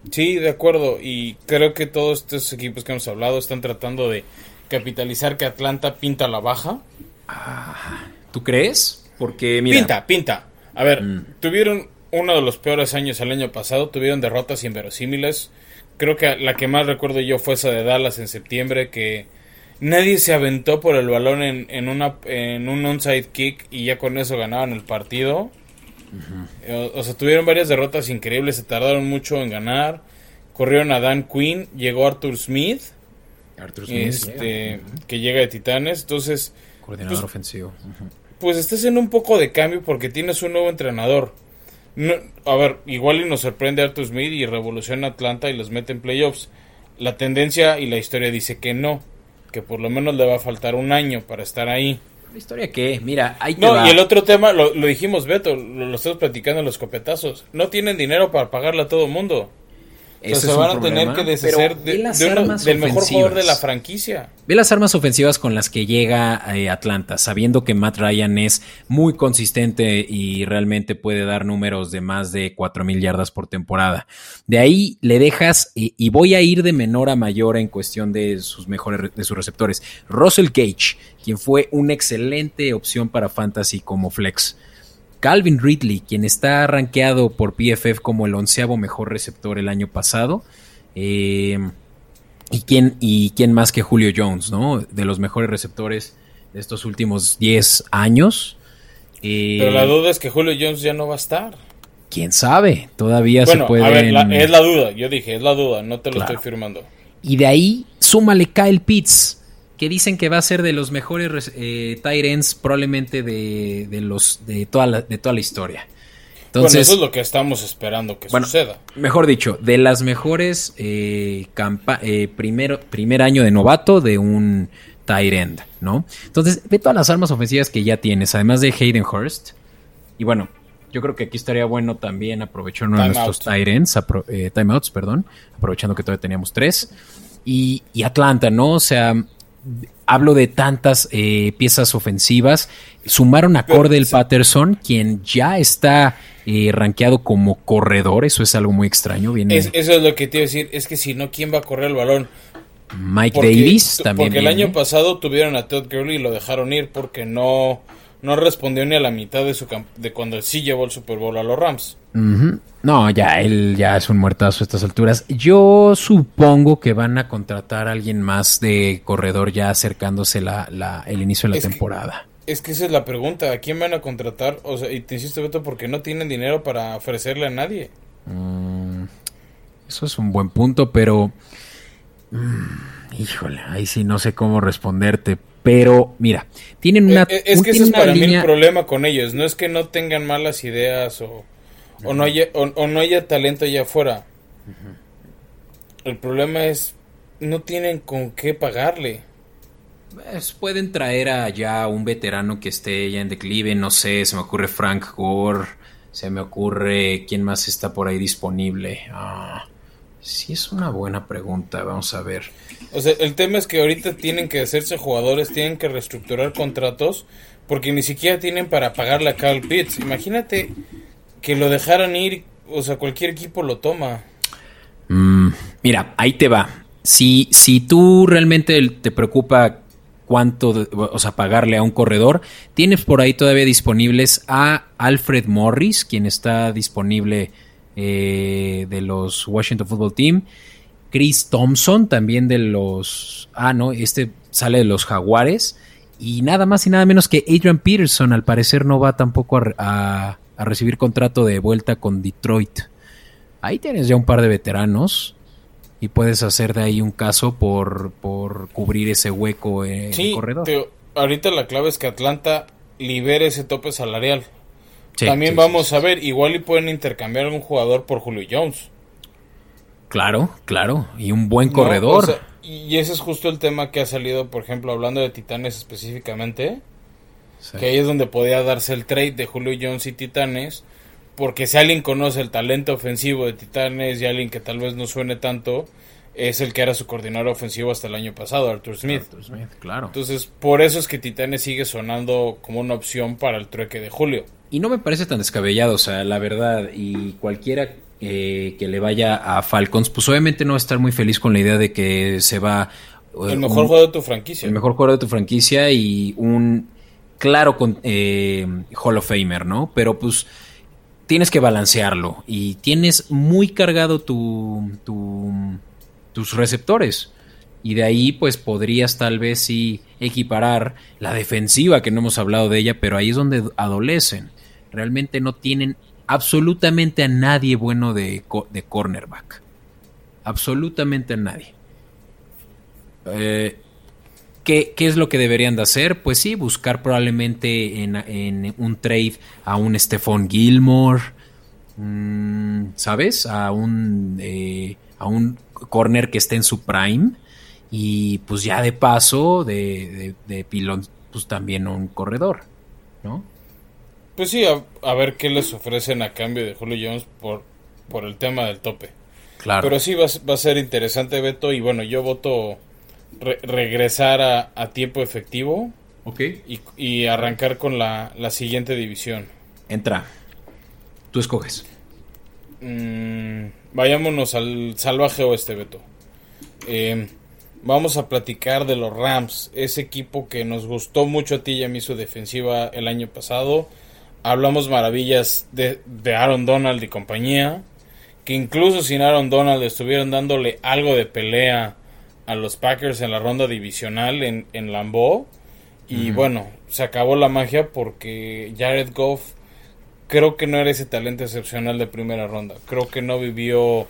Sí, de acuerdo. Y creo que todos estos equipos que hemos hablado están tratando de capitalizar que Atlanta pinta la baja. Ah, ¿Tú crees? Porque mira. Pinta, pinta. A ver, mm. tuvieron uno de los peores años el año pasado. Tuvieron derrotas inverosímiles. Creo que la que más recuerdo yo fue esa de Dallas en septiembre que nadie se aventó por el balón en, en, una, en un onside kick y ya con eso ganaban el partido. Eh, o, sea, tuvieron varias derrotas increíbles, se tardaron mucho en ganar. Corrieron a Dan Quinn, llegó Arthur Smith, Arthur este, que llega de Titanes. Entonces, coordinador pues, ofensivo. pues estás en un poco de cambio porque tienes un nuevo entrenador. No, a ver, igual y nos sorprende Arthur Smith y revoluciona Atlanta y los mete en playoffs. La tendencia y la historia dice que no, que por lo menos le va a faltar un año para estar ahí. ¿La historia qué? Mira, ahí te No, va. y el otro tema, lo, lo dijimos Beto, lo, lo estamos platicando en los copetazos. No tienen dinero para pagarle a todo el mundo. O sea, Ese se van a tener que deshacer pero de, ve las de uno- armas del mejor jugador de la franquicia. Ve las armas ofensivas con las que llega eh, Atlanta, sabiendo que Matt Ryan es muy consistente y realmente puede dar números de más de 4.000 yardas por temporada. De ahí le dejas, y, y voy a ir de menor a mayor en cuestión de sus mejores de sus receptores. Russell Gage, quien fue una excelente opción para Fantasy como flex. Calvin Ridley, quien está rankeado por PFF como el onceavo mejor receptor el año pasado. Eh, ¿Y quién, ¿Y quién más que Julio Jones, ¿no? De los mejores receptores de estos últimos 10 años. Eh, Pero la duda es que Julio Jones ya no va a estar. ¿Quién sabe? Todavía Bueno, se puede. a ver, la- es la duda. Yo dije, es la duda, no te lo Claro. estoy firmando. Y de ahí, súmale Kyle Pitts, que dicen que va a ser de los mejores res- eh, tight ends probablemente de, de los, de, toda la, de toda la historia. bueno, Entonces, eso es lo que estamos esperando que Bueno, suceda. Mejor dicho, de las mejores eh, eh, primero, primer año de novato de un tight end, ¿no? Entonces, ve todas las armas ofensivas que ya tienes, además de Hayden Hurst. Y bueno, yo creo que aquí estaría bueno también aprovechar uno de nuestros tight ends, eh, timeouts, perdón, aprovechando que todavía teníamos tres. Y, y Atlanta, ¿no? O sea, hablo de tantas eh, piezas ofensivas. Sumaron a Cordell. Patterson, quien ya está eh, rankeado como corredor. Eso es algo muy extraño. Viene Es- eso es lo que te iba a decir. Es que si no, ¿quién va a correr el balón? Mike Porque, Davis también. porque el año pasado tuvieron a Todd Gurley y lo dejaron ir porque no, no respondió ni a la mitad de su de cuando sí llevó el Super Bowl a los Rams. No, ya, él ya es un muertazo a estas alturas. Yo supongo que van a contratar a alguien más de corredor ya acercándose la, la- el inicio de la Es que- temporada. Es que esa es la pregunta, ¿a quién van a contratar? O sea, y te insisto, Beto, porque no tienen dinero para ofrecerle a nadie. Mm, eso es un buen punto, pero... mm, híjole, ahí sí no sé cómo responderte. Pero, mira, tienen una... Eh, eh, es que ese es para mí el línea- problema con ellos. No es que no tengan malas ideas o, o no, haya, o, o no haya talento allá afuera. El problema es, no tienen con qué pagarle. Pues, pueden traer a ya un veterano que esté ya en declive, no sé, se me ocurre Frank Gore, se me ocurre quién más está por ahí disponible. Ah, sí es una buena pregunta, vamos a ver. O sea, el tema es que ahorita tienen que hacerse jugadores, tienen que reestructurar contratos, porque ni siquiera tienen para pagarle a Carl Pitts. Imagínate que lo dejaran ir, o sea, cualquier equipo lo toma. Mm, mira, ahí te va. Si, si tú realmente te preocupa cuánto, de- o sea, pagarle a un corredor, tienes por ahí todavía disponibles a Alfred Morris, quien está disponible eh, de los Washington Football Team. Chris Thompson, también de los... Ah, no, este sale de los Jaguares. Y nada más y nada menos que Adrian Peterson, al parecer no va tampoco a, a- a recibir contrato de vuelta con Detroit. Ahí tienes ya un par de veteranos y puedes hacer de ahí un caso por, por cubrir ese hueco en el corredor. te- ahorita la clave es que Atlanta libere ese tope salarial. Sí, También sí, vamos sí, a ver, igual y pueden intercambiar algún jugador por Julio Jones. Claro, claro. Y un buen ¿no? corredor. O sea, y ese es justo el tema que ha salido, por ejemplo, hablando de Titanes específicamente, que ahí es donde podía darse el trade de Julio Jones y Titanes, porque si alguien conoce el talento ofensivo de Titanes y alguien que tal vez no suene tanto, es el que era su coordinador ofensivo hasta el año pasado, Arthur Smith. Arthur Smith, claro. Entonces, por eso es que Titanes sigue sonando como una opción para el trueque de Julio. Y no me parece tan descabellado, o sea, la verdad, y cualquiera eh, que le vaya a Falcons, pues obviamente no va a estar muy feliz con la idea de que se va... eh, El mejor un- jugador de tu franquicia. el mejor jugador de tu franquicia y un claro con, eh, Hall of Famer, ¿no? Pero pues tienes que balancearlo y tienes muy cargado tu, tu- tus receptores. Y de ahí, pues podrías tal vez sí equiparar la defensiva, que no hemos hablado de ella, pero ahí es donde adolecen. Realmente no tienen absolutamente a nadie bueno de, de cornerback. Absolutamente a nadie. Eh, ¿qué, es lo que deberían de hacer? Pues sí, buscar probablemente en, un trade a un Stephon Gilmore, mm, ¿sabes? A un, eh, a un corner que esté en su prime. Y pues ya de paso, de, de, pilón, pues también un corredor, ¿no? Pues sí, a, ver qué les ofrecen a cambio de Julio Jones por, por el tema del tope. Claro. Pero sí va, va a ser interesante, Beto. Y bueno, yo voto regresar a, tiempo efectivo. Ok. Y, arrancar con la, siguiente división. Entra. Tú escoges. Mm, vayámonos al salvaje oeste, Beto. Eh, vamos a platicar de los Rams, ese equipo que nos gustó mucho a ti y a mí su defensiva el año pasado. Hablamos maravillas de, de Aaron Donald y compañía, que incluso sin Aaron Donald estuvieron dándole algo de pelea a los Packers en la ronda divisional en, en Lambeau. Y bueno, se acabó la magia porque Jared Goff creo que no era ese talento excepcional de primera ronda. Creo que no vivió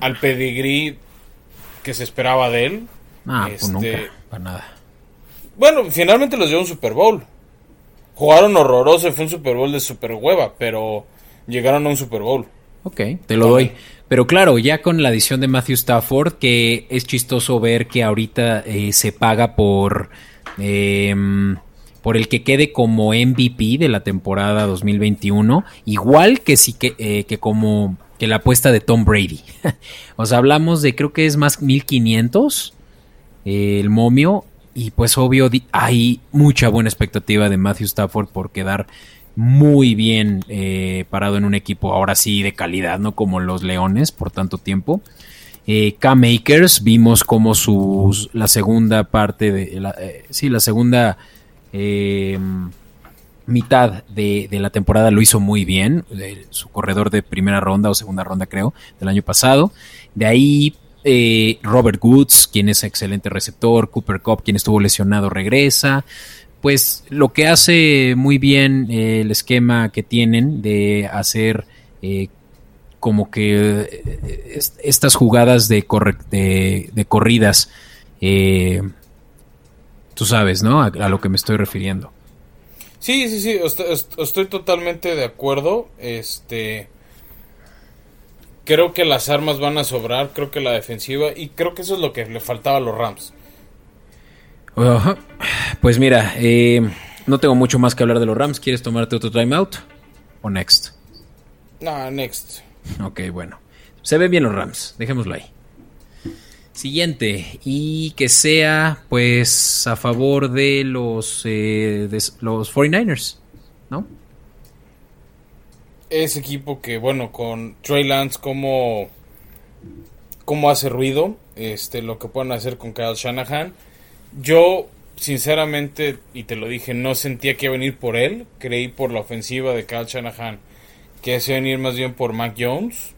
al pedigrí que se esperaba de él. Ah, pues nunca, este, para nada. Bueno, finalmente los dio un Super Bowl. Jugaron horroroso y fue un Super Bowl de super hueva, pero llegaron a un Super Bowl. Ok, te lo doy. Pero claro, ya con la adición de Matthew Stafford, que es chistoso ver que ahorita eh, se paga por, em, por el que quede como MVP de la temporada 2021, igual que, sí, que, eh, que como que la apuesta de Tom Brady. o sea, hablamos de creo que es más 1500 eh, el momio y pues obvio hay mucha buena expectativa de Matthew Stafford por quedar muy bien eh, parado en un equipo ahora sí de calidad, no como los Leones por tanto tiempo. Eh, K-Makers, vimos como sus, la segunda parte de, eh, sí, la segunda em, mitad de, la temporada lo hizo muy bien, su corredor de primera ronda o segunda ronda creo, del año pasado. De ahí Robert Woods, quien es excelente receptor, Cooper Cup, quien estuvo lesionado, regresa pues lo que hace muy bien eh, el esquema que tienen de hacer eh, como que eh, estas jugadas de, de, corridas, tú sabes, ¿no? A, lo que me estoy refiriendo. Sí, sí, sí, estoy, totalmente de acuerdo. Este, creo que las armas van a sobrar, creo que la defensiva y creo que eso es lo que le faltaba a los Rams. Pues mira, eh, no tengo mucho más que hablar de los Rams. ¿Quieres tomarte otro timeout? ¿O next? No, next. Ok, bueno. Se ven bien los Rams. Dejémoslo ahí. Siguiente. Y que sea, pues, a favor de los, eh, los 49ers, ¿no? Ese equipo que, bueno, con Trey Lance, como, como hace ruido. Este, lo que pueden hacer con Kyle Shanahan. Yo sinceramente, y te lo dije, no sentía que iba a venir por él. Creí por la ofensiva de Kyle Shanahan que se iba a venir más bien por Mac Jones.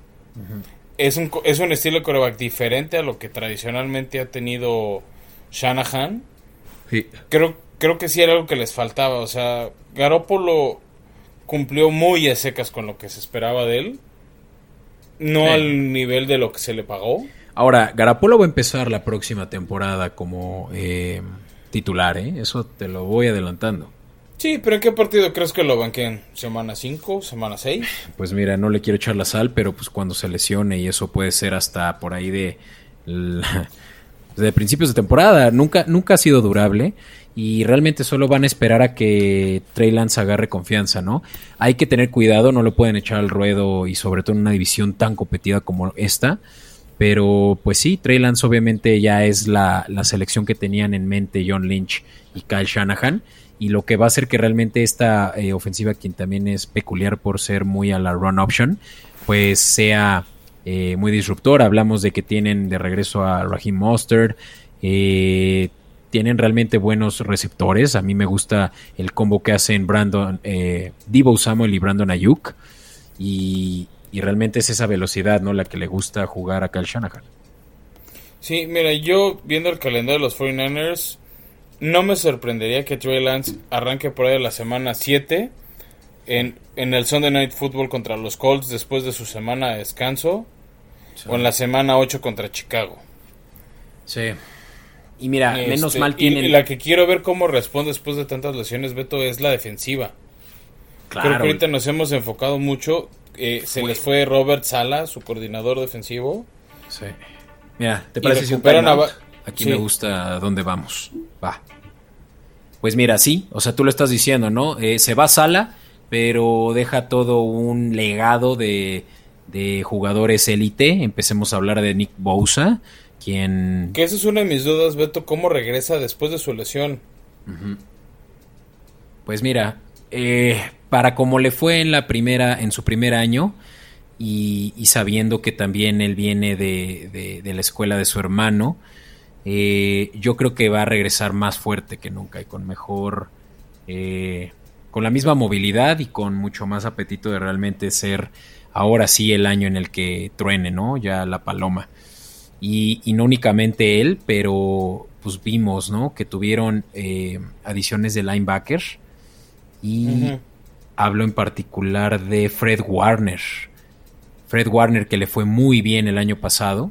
es, un, es un estilo de coreback diferente a lo que tradicionalmente ha tenido Shanahan. Creo, creo que sí era algo que les faltaba. O sea, Garoppolo cumplió muy a secas con lo que se esperaba de él. No al nivel de lo que se le pagó. Ahora, Garoppolo va a empezar la próxima temporada como eh, titular, ¿eh? Eso te lo voy adelantando. Sí, pero ¿en qué partido crees que lo banquen? ¿Semana 5? ¿Semana 6? Pues mira, no le quiero echar la sal, pero pues cuando se lesione y eso puede ser hasta por ahí de... de principios de temporada. Nunca, nunca ha sido durable y realmente solo van a esperar a que Trey Lance agarre confianza, ¿no? Hay que tener cuidado, no lo pueden echar al ruedo y sobre todo en una división tan competida como esta. Pero pues sí, Trey Lance obviamente ya es la, selección que tenían en mente John Lynch y Kyle Shanahan. Y lo que va a hacer que realmente esta eh, ofensiva, quien también es peculiar por ser muy a la run option, pues sea eh, muy disruptor. Hablamos de que tienen de regreso a Raheem Mostert. Eh, tienen realmente buenos receptores. A mí me gusta el combo que hacen Brandon, eh, Divo Samuel y Brandon Ayuk. Y, y realmente es esa velocidad, ¿no? La que le gusta jugar a Kyle Shanahan. Sí, mira, yo viendo el calendario de los 49ers, no me sorprendería que Trey Lance arranque por ahí de la semana 7 en, en el Sunday Night Football contra los Colts después de su semana de descanso o en la semana 8 contra Chicago. Sí. Y mira, menos Este, mal tienen. Y, la que quiero ver cómo responde después de tantas lesiones, Beto, es la defensiva. Creo que Claro. ahorita nos hemos enfocado mucho. eh, se les fue Robert Sala, su coordinador defensivo. Sí. Mira, ¿te parece si un Aquí Sí. me gusta dónde vamos. Va. Pues mira, sí, o sea, tú lo estás diciendo, ¿no? Eh, se va Sala, pero deja todo un legado de, de jugadores élite. Empecemos a hablar de Nick Bosa, quien... Que esa es una de mis dudas, Beto, cómo regresa después de su lesión. Pues mira, eh, para como le fue en la primera, en su primer año, y, y sabiendo que también él viene de, de- de la escuela de su hermano, eh, yo creo que va a regresar más fuerte que nunca y con mejor, eh, con la misma movilidad y con mucho más apetito de realmente ser ahora sí el año en el que truene, ¿no? Ya la paloma. Y, y no únicamente él, pero pues vimos, ¿no? Que tuvieron eh, adiciones de linebacker. Y Ujú. hablo en particular de Fred Warner. Fred Warner que le fue muy bien el año pasado.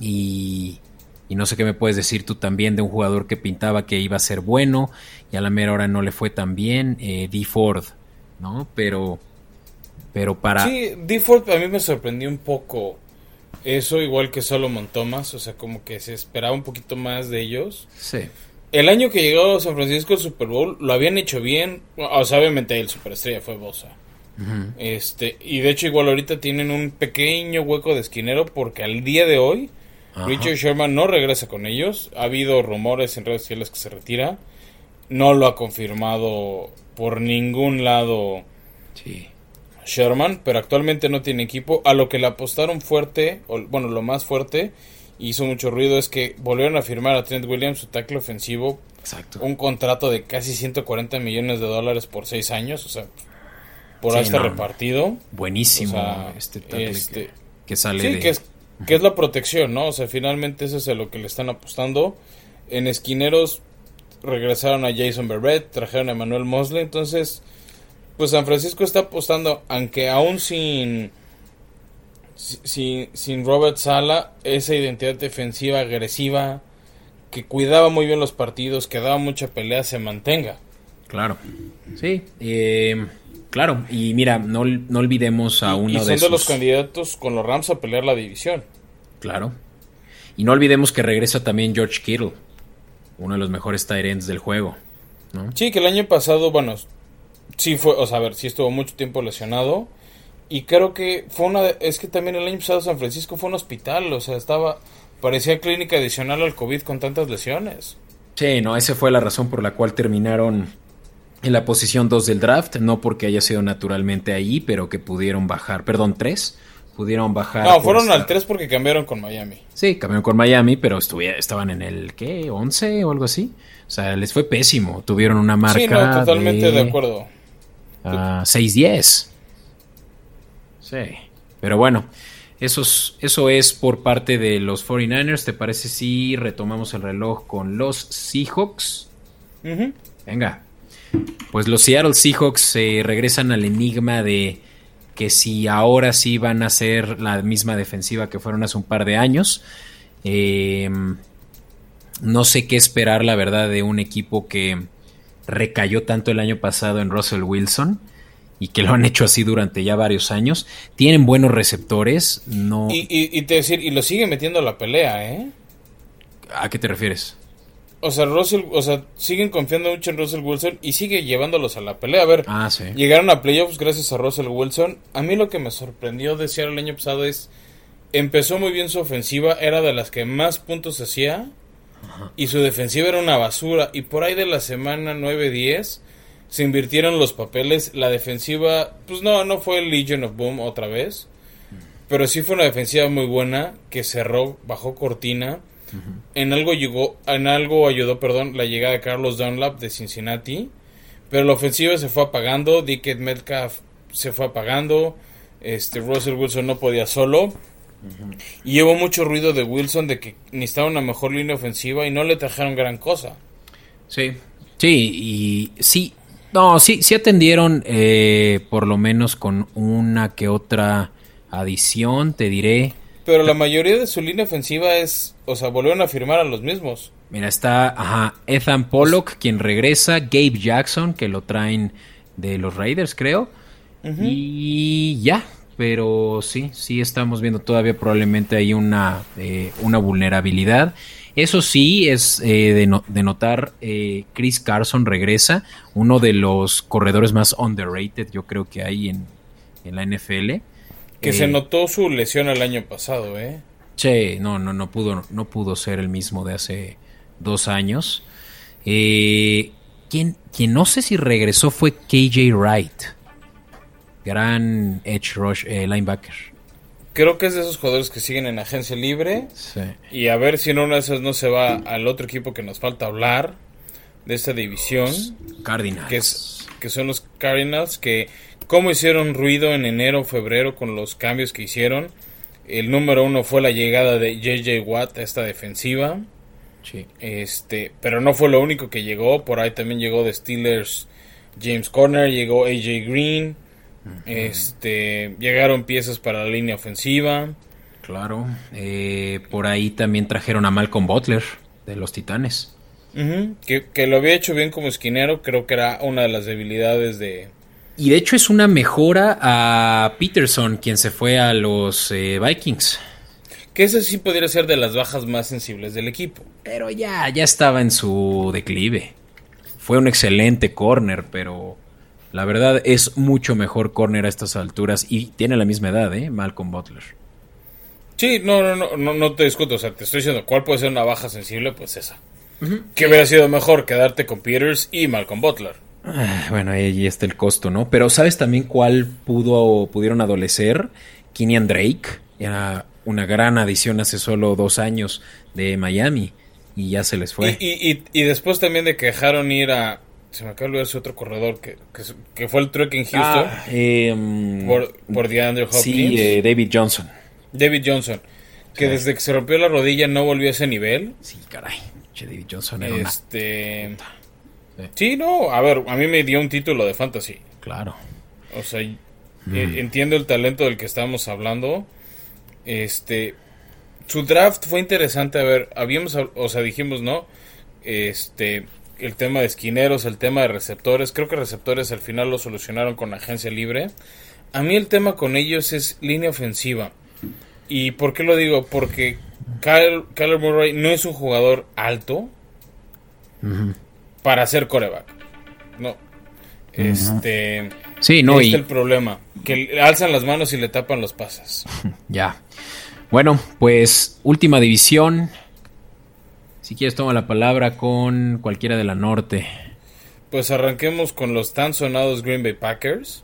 Y, y no sé qué me puedes decir tú también de un jugador que pintaba que iba a ser bueno y a la mera hora no le fue tan bien. Eh, D. Ford, ¿no? Pero, pero para... Sí, Default a mí me sorprendió un poco eso, igual que Solomon Thomas. O sea, como que se esperaba un poquito más de ellos. Sí. El año que llegó a San Francisco al Super Bowl lo habían hecho bien. O sea, obviamente el superestrella fue Bosa. Este, y de hecho igual ahorita tienen un pequeño hueco de esquinero porque al día de hoy. Richard Sherman no regresa con ellos. Ha habido rumores en redes sociales que se retira. No lo ha confirmado por ningún lado Sí. Sherman, pero actualmente no tiene equipo. A lo que le apostaron fuerte, o, bueno, lo más fuerte, hizo mucho ruido, es que volvieron a firmar a Trent Williams, su tackle ofensivo, Exacto. un contrato de casi 140 millones de dólares por seis años, o sea, por Sí, ahí está no. repartido. Buenísimo O sea, este tackle este- que, que sale Sí, de... que es, que es la protección, ¿no? O sea, finalmente eso es a lo que le están apostando. En esquineros regresaron a Jason Barrett, trajeron a Emmanuel Mosley, entonces, pues San Francisco está apostando, aunque aún sin, si- sin, sin Robert Sala, esa identidad defensiva agresiva que cuidaba muy bien los partidos, que daba mucha pelea, se mantenga. Claro. Sí. eh, claro. Y mira, no, no olvidemos a y uno son de de, sus... los candidatos con los Rams a pelear la división. Claro. Y no olvidemos que regresa también George Kittle, uno de los mejores tight ends del juego. ¿no? Sí, que el año pasado, bueno, sí fue, o sea, a ver, sí estuvo mucho tiempo lesionado. Y creo que fue una. de- es que también el año pasado San Francisco fue un hospital, o sea, estaba. Parecía clínica adicional al COVID con tantas lesiones. Sí, no, esa fue la razón por la cual terminaron en la posición 2 del draft, no porque haya sido naturalmente ahí, pero que pudieron bajar, perdón, 3, pudieron bajar. No, fueron estar- al 3 porque cambiaron con Miami. Sí, cambiaron con Miami, pero estaban en el, ¿qué? ¿11 o algo así? O sea, les fue pésimo, tuvieron una marca sí, no, totalmente de, de acuerdo. Ah, 6-10. Sí. Pero bueno, eso es, eso es por parte de los 49ers. ¿Te parece si retomamos el reloj con los Seahawks? Venga. Pues los Seattle Seahawks se regresan al enigma de que si ahora sí van a ser la misma defensiva que fueron hace un par de años. Eh, no sé qué esperar, la verdad, de un equipo que recayó tanto el año pasado en Russell Wilson y que lo han hecho así durante ya varios años. Tienen buenos receptores, no... Y, y, y te decir, y lo sigue metiendo a la pelea, ¿eh? ¿A qué te refieres? O sea, Russell, o sea, siguen confiando mucho en Russell Wilson y sigue llevándolos a la pelea. A ver, Ah, sí. Llegaron a playoffs gracias a Russell Wilson. A mí lo que me sorprendió de Seattle el año pasado es empezó muy bien su ofensiva, era de las que más puntos hacía y su defensiva era una basura y por ahí de la semana 9-10 se invirtieron los papeles, la defensiva pues no no fue el Legion of Boom otra vez, pero sí fue una defensiva muy buena que cerró, bajó cortina. En algo llegó, en algo ayudó, perdón, la llegada de Carlos Dunlap de Cincinnati. Pero la ofensiva se fue apagando, Dickett Metcalf se fue apagando, este Russell Wilson no podía solo. Y llevó mucho ruido de Wilson de que necesitaba una mejor línea ofensiva y no le trajeron gran cosa. Sí. Sí, y sí. No, sí, sí atendieron eh, por lo menos con una que otra adición, te diré. Pero la mayoría de su línea ofensiva es, o sea, volvieron a firmar a los mismos. Mira, está ajá, Ethan Pollock, quien regresa, Gabe Jackson, que lo traen de los Raiders, creo. Y ya, pero sí, sí estamos viendo todavía probablemente hay una, eh, una vulnerabilidad. Eso sí, es eh, de, notar, eh, Chris Carson regresa, uno de los corredores más underrated, yo creo que hay en, en la NFL. Que se notó su lesión el año pasado, ¿eh? Sí, no, no, no pudo, no pudo ser el mismo de hace dos años. quien, quien no sé si regresó fue KJ Wright gran edge rush eh, linebacker. Creo que es de esos jugadores que siguen en agencia libre. Sí. Y a ver si en una de esas no se va al otro equipo que nos falta hablar de esta división. Cardinals. Que, es, que son los Cardinals que como hicieron ruido en enero o febrero con los cambios que hicieron. El número uno fue la llegada de JJ Watt a esta defensiva. Sí. Este, pero no fue lo único que llegó. Por ahí también llegó de Steelers James Corner, llegó AJ Green. Este, llegaron piezas para la línea ofensiva. Claro. Eh, por ahí también trajeron a Malcolm Butler de los Titanes. que, lo había hecho bien como esquinero. Creo que era una de las debilidades de. Y de hecho es una mejora a Peterson, quien se fue a los eh, Vikings. Que ese sí podría ser de las bajas más sensibles del equipo. Pero ya, ya estaba en su declive. Fue un excelente corner, pero la verdad es mucho mejor corner a estas alturas y tiene la misma edad, ¿eh? Malcolm Butler. Sí, no, no, no, no, no te discuto. O sea, te estoy diciendo, ¿cuál puede ser una baja sensible? Pues esa. ¿Qué hubiera sido mejor quedarte con Peters y Malcolm Butler? Ah, bueno, ahí está el costo, ¿no? Pero ¿sabes también cuál pudo pudieron adolecer? Kenyan Drake. Era una gran adición hace solo dos años de Miami y ya se les fue. Y, y, y después también de que dejaron ir a, se me acaba de ese otro corredor que, que, fue el truck en Houston. Ah, por, por DeAndre Hopkins. Sí, eh, David Johnson. David Johnson. Que desde que se rompió la rodilla no volvió a ese nivel. Sí, caray. Che, David Johnson era este... Sí. no, a ver, a mí me dio un título de fantasy. Claro. O sea, eh, entiendo el talento del que estamos hablando. Este, su draft fue interesante. A ver, habíamos, o sea, dijimos, ¿no? Este, el tema de esquineros, el tema de receptores. Creo que receptores al final lo solucionaron con agencia libre. A mí el tema con ellos es línea ofensiva. ¿Y por qué lo digo? Porque Kyler, Murray no es un jugador alto para ser coreback. No. Este. Sí, no. Este es el problema. Que alzan las manos y le tapan los pases. Ya. Bueno, pues última división. Si quieres, toma la palabra con cualquiera de la norte. Pues arranquemos con los tan sonados Green Bay Packers.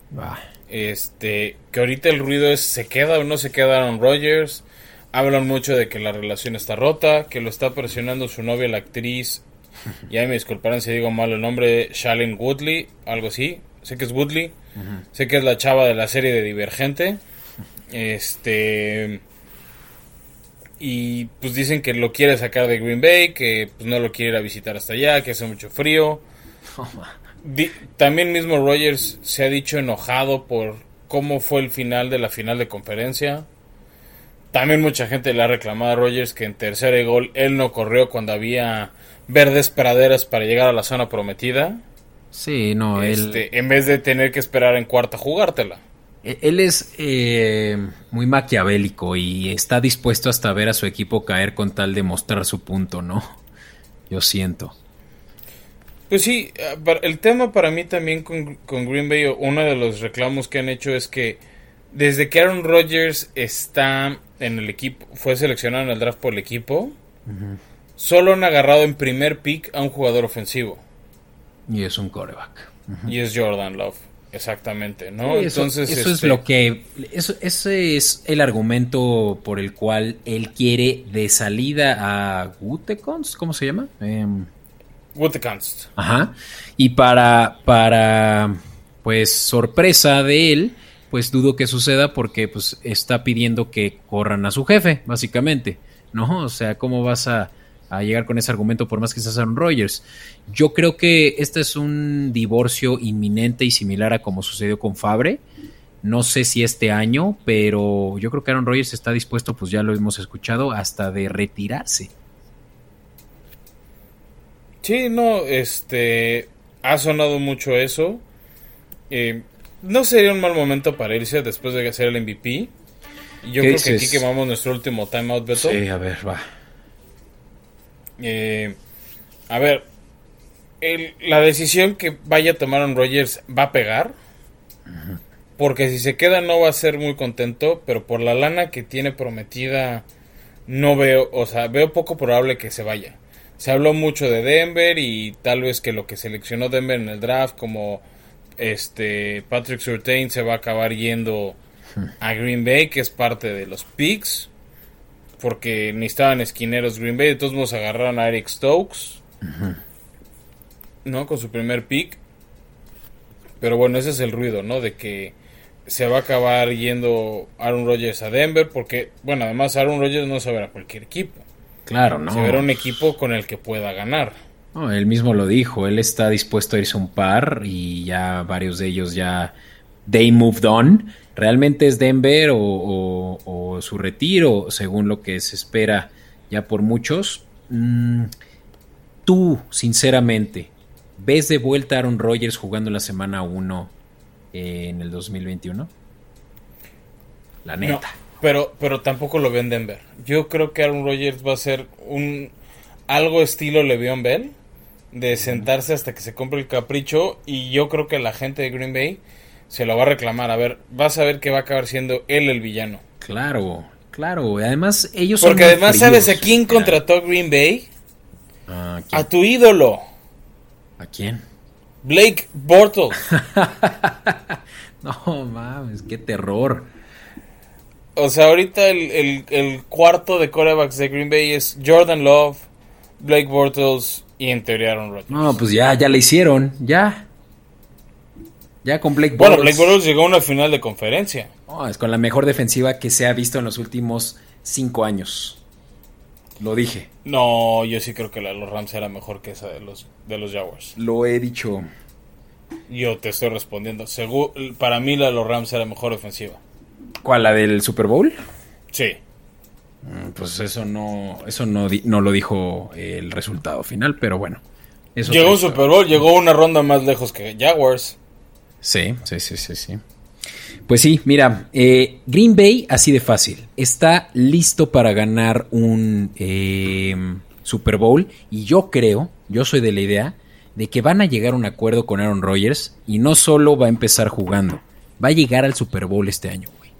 Este, que ahorita el ruido es se queda o no se queda Aaron Rodgers. Hablan mucho de que la relación está rota, que lo está presionando su novia, la actriz. Y ahí me disculparán si digo mal el nombre, Shailene Woodley, algo así. Sé que es Woodley. Sé que es la chava de la serie de Divergente. Este y pues dicen que lo quiere sacar de Green Bay, que pues no lo quiere ir a visitar hasta allá, que hace mucho frío. también mismo Rogers se ha dicho enojado por cómo fue el final de la final de conferencia. También mucha gente le ha reclamado a Rogers que en tercer gol él no corrió cuando había verdes praderas para llegar a la zona prometida. Sí, no, este, En vez de tener que esperar en cuarta jugártela. E-, él es eh, muy maquiavélico y está dispuesto hasta ver a su equipo caer con tal de mostrar su punto, ¿no? Yo siento. Pues sí, eh, el tema para mí también con, Green Bay, uno de los reclamos que han hecho es que desde que Aaron Rodgers está en el equipo, fue seleccionado en el draft por el equipo, solo han agarrado en primer pick a un jugador ofensivo. Y es un coreback. Y es Jordan Love. Exactamente, ¿no? Entonces, eso es este, lo que. Eso, ese es el argumento por el cual él quiere de salida a Gutekunst, ¿cómo se llama? Eh, Ajá. Y para, para, pues, sorpresa de él, pues dudo que suceda porque pues está pidiendo que corran a su jefe, básicamente, ¿no? O sea, ¿cómo vas a, a llegar con ese argumento por más que seas Aaron Rodgers? Yo creo que este es un divorcio inminente y similar a como sucedió con Fabre. No sé si este año, pero yo creo que Aaron Rodgers está dispuesto, pues ya lo hemos escuchado, hasta de retirarse. Sí, no, este, ha sonado mucho eso. Eh, no sería un mal momento para irse después de hacer el MVP. Yo creo que aquí quemamos nuestro último timeout, Beto. Sí, a ver, va. Eh, a ver, la decisión que vaya a tomar un Rogers va a pegar. Porque si se queda no va a ser muy contento, pero por la lana que tiene prometida no veo, o sea, veo poco probable que se vaya. Se habló mucho de Denver y tal vez que lo que seleccionó Denver en el draft como este Patrick Surtain se va a acabar yendo a Green Bay, que es parte de los picks, porque necesitaban esquineros Green Bay, de todos modos agarraron a Eric Stokes, ¿no? Con su primer pick. Pero bueno, ese es el ruido, ¿no? De que se va a acabar yendo Aaron Rodgers a Denver, porque, bueno, además Aaron Rodgers no se verá a cualquier equipo. Claro, no. Se verá un equipo con el que pueda ganar. No, él mismo lo dijo, él está dispuesto a irse a un par y ya varios de ellos ya they moved on. ¿Realmente es Denver o, su retiro, según lo que se espera ya por muchos? Mm, tú, sinceramente, ¿ves de vuelta a Aaron Rodgers jugando la semana 1 en el 2021? La neta. pero, pero tampoco lo ven Denver. Yo creo que Aaron Rodgers va a ser un algo estilo Le'Veon Bell de sentarse hasta que se compre el capricho y yo creo que la gente de Green Bay se lo va a reclamar. A ver, vas a ver que va a acabar siendo él el villano. Claro, claro. Además, ellos Porque además, ¿sabes a quién contrató Green Bay? ¿A, tu ídolo. ¿A quién? Blake Bortles. no mames, qué terror. O sea, ahorita el, el cuarto de corebacks de Green Bay es Jordan Love, Blake Bortles y en teoría Aaron Rodgers. No, pues ya, ya le hicieron, ya. Ya con Blake Bortles. Bueno, Blake Bortles llegó a una final de conferencia. No, es con la mejor defensiva que se ha visto en los últimos cinco años. Lo dije. No, yo sí creo que la de los Rams era mejor que esa de los, de los Jaguars. Lo he dicho. Yo te estoy respondiendo. para mí la de los Rams era mejor ofensiva. ¿Cuál? ¿La del Super Bowl? Sí. Mm, pues eso no, eso no, no lo dijo el resultado final, pero bueno. llegó un Super Bowl, llegó una ronda más lejos que Jaguars. Sí, sí, sí, sí, sí. Pues sí, mira, eh, Green Bay, así de fácil, está listo para ganar un eh, Super Bowl y yo creo, yo soy de la idea, de que van a llegar a un acuerdo con Aaron Rodgers y no solo va a empezar jugando, va a llegar al Super Bowl este año, güey.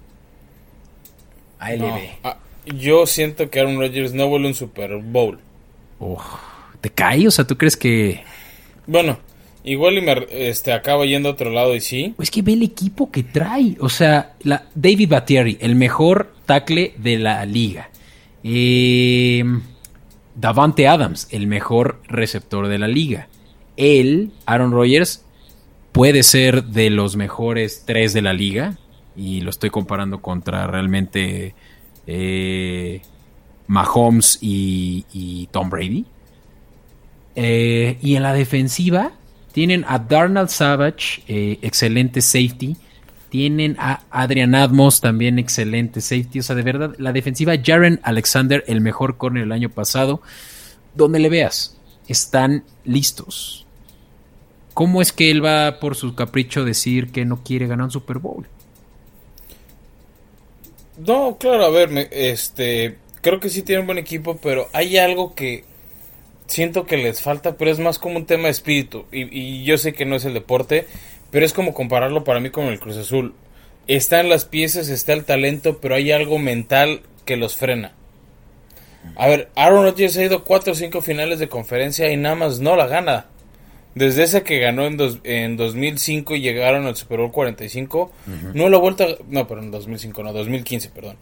ALB yo siento que Aaron Rodgers no vuelve un Super Bowl. ¿Te cae? O sea, ¿tú crees que...? Bueno, igual y me este, acaba yendo a otro lado y sí. Es que ve el equipo que trae. O sea, la, David Battieri, el mejor tackle de la liga. Eh, Davante Adams, el mejor receptor de la liga. Él, Aaron Rodgers, puede ser de los mejores tres de la liga. Y lo estoy comparando contra realmente eh, Mahomes y, Tom Brady. Eh, y en la defensiva tienen a Darnell Savage, eh, excelente safety. Tienen a Adrian Admos, también excelente safety. O sea, de verdad, la defensiva, Jaren Alexander, el mejor corner el año pasado. Donde le veas, están listos. ¿Cómo es que él va por su capricho decir que no quiere ganar un Super Bowl? No, claro, a ver, este, creo que sí tienen buen equipo, pero hay algo que siento que les falta, pero es más como un tema de espíritu. Y, yo sé que no es el deporte, pero es como compararlo para mí con el Cruz Azul. Están las piezas, está el talento, pero hay algo mental que los frena. A ver, Aaron Rodgers ha ido cuatro o cinco finales de conferencia y nada más no la gana. Desde esa que ganó en, dos, en 2005 y llegaron al Super Bowl 45, no lo ha vuelto a... No, pero en 2005, no, 2015, perdón.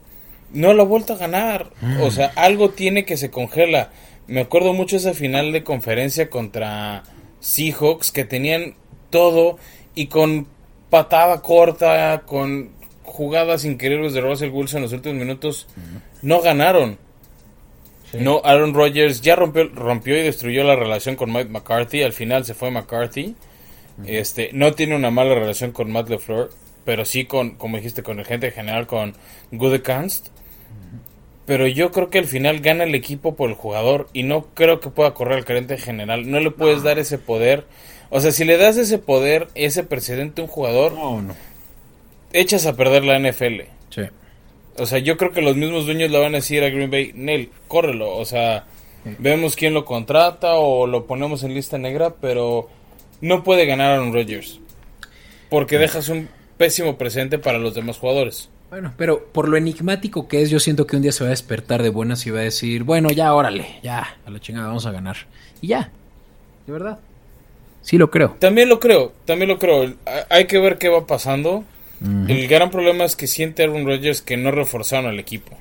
No lo ha vuelto a ganar. O sea, algo tiene que se congela. Me acuerdo mucho esa final de conferencia contra Seahawks que tenían todo y con patada corta, con jugadas increíbles de Russell Wilson en los últimos minutos, no ganaron. No, Aaron Rodgers ya rompió, rompió y destruyó la relación con Mike McCarthy. Al final se fue McCarthy. Este, no tiene una mala relación con Matt LeFleur, pero sí con, como dijiste, con el gente general, con Gudekanst. Pero yo creo que al final gana el equipo por el jugador y no creo que pueda correr al gerente general. No le puedes dar ese poder. O sea, si le das ese poder, ese precedente a un jugador, No, no. echas a perder la NFL. Sí. O sea, yo creo que los mismos dueños le van a decir a Green Bay, Nel, córrelo. O sea, vemos quién lo contrata o lo ponemos en lista negra, pero no puede ganar Aaron Rodgers. Porque dejas un pésimo presente para los demás jugadores. Bueno, pero por lo enigmático que es, yo siento que un día se va a despertar de buenas y va a decir, bueno, ya, órale, ya, a la chingada vamos a ganar. Y ya, de verdad. Sí lo creo. También lo creo, también lo creo. Ha- Hay que ver qué va pasando. El gran problema es que siente Aaron Rodgers que no reforzaron al equipo.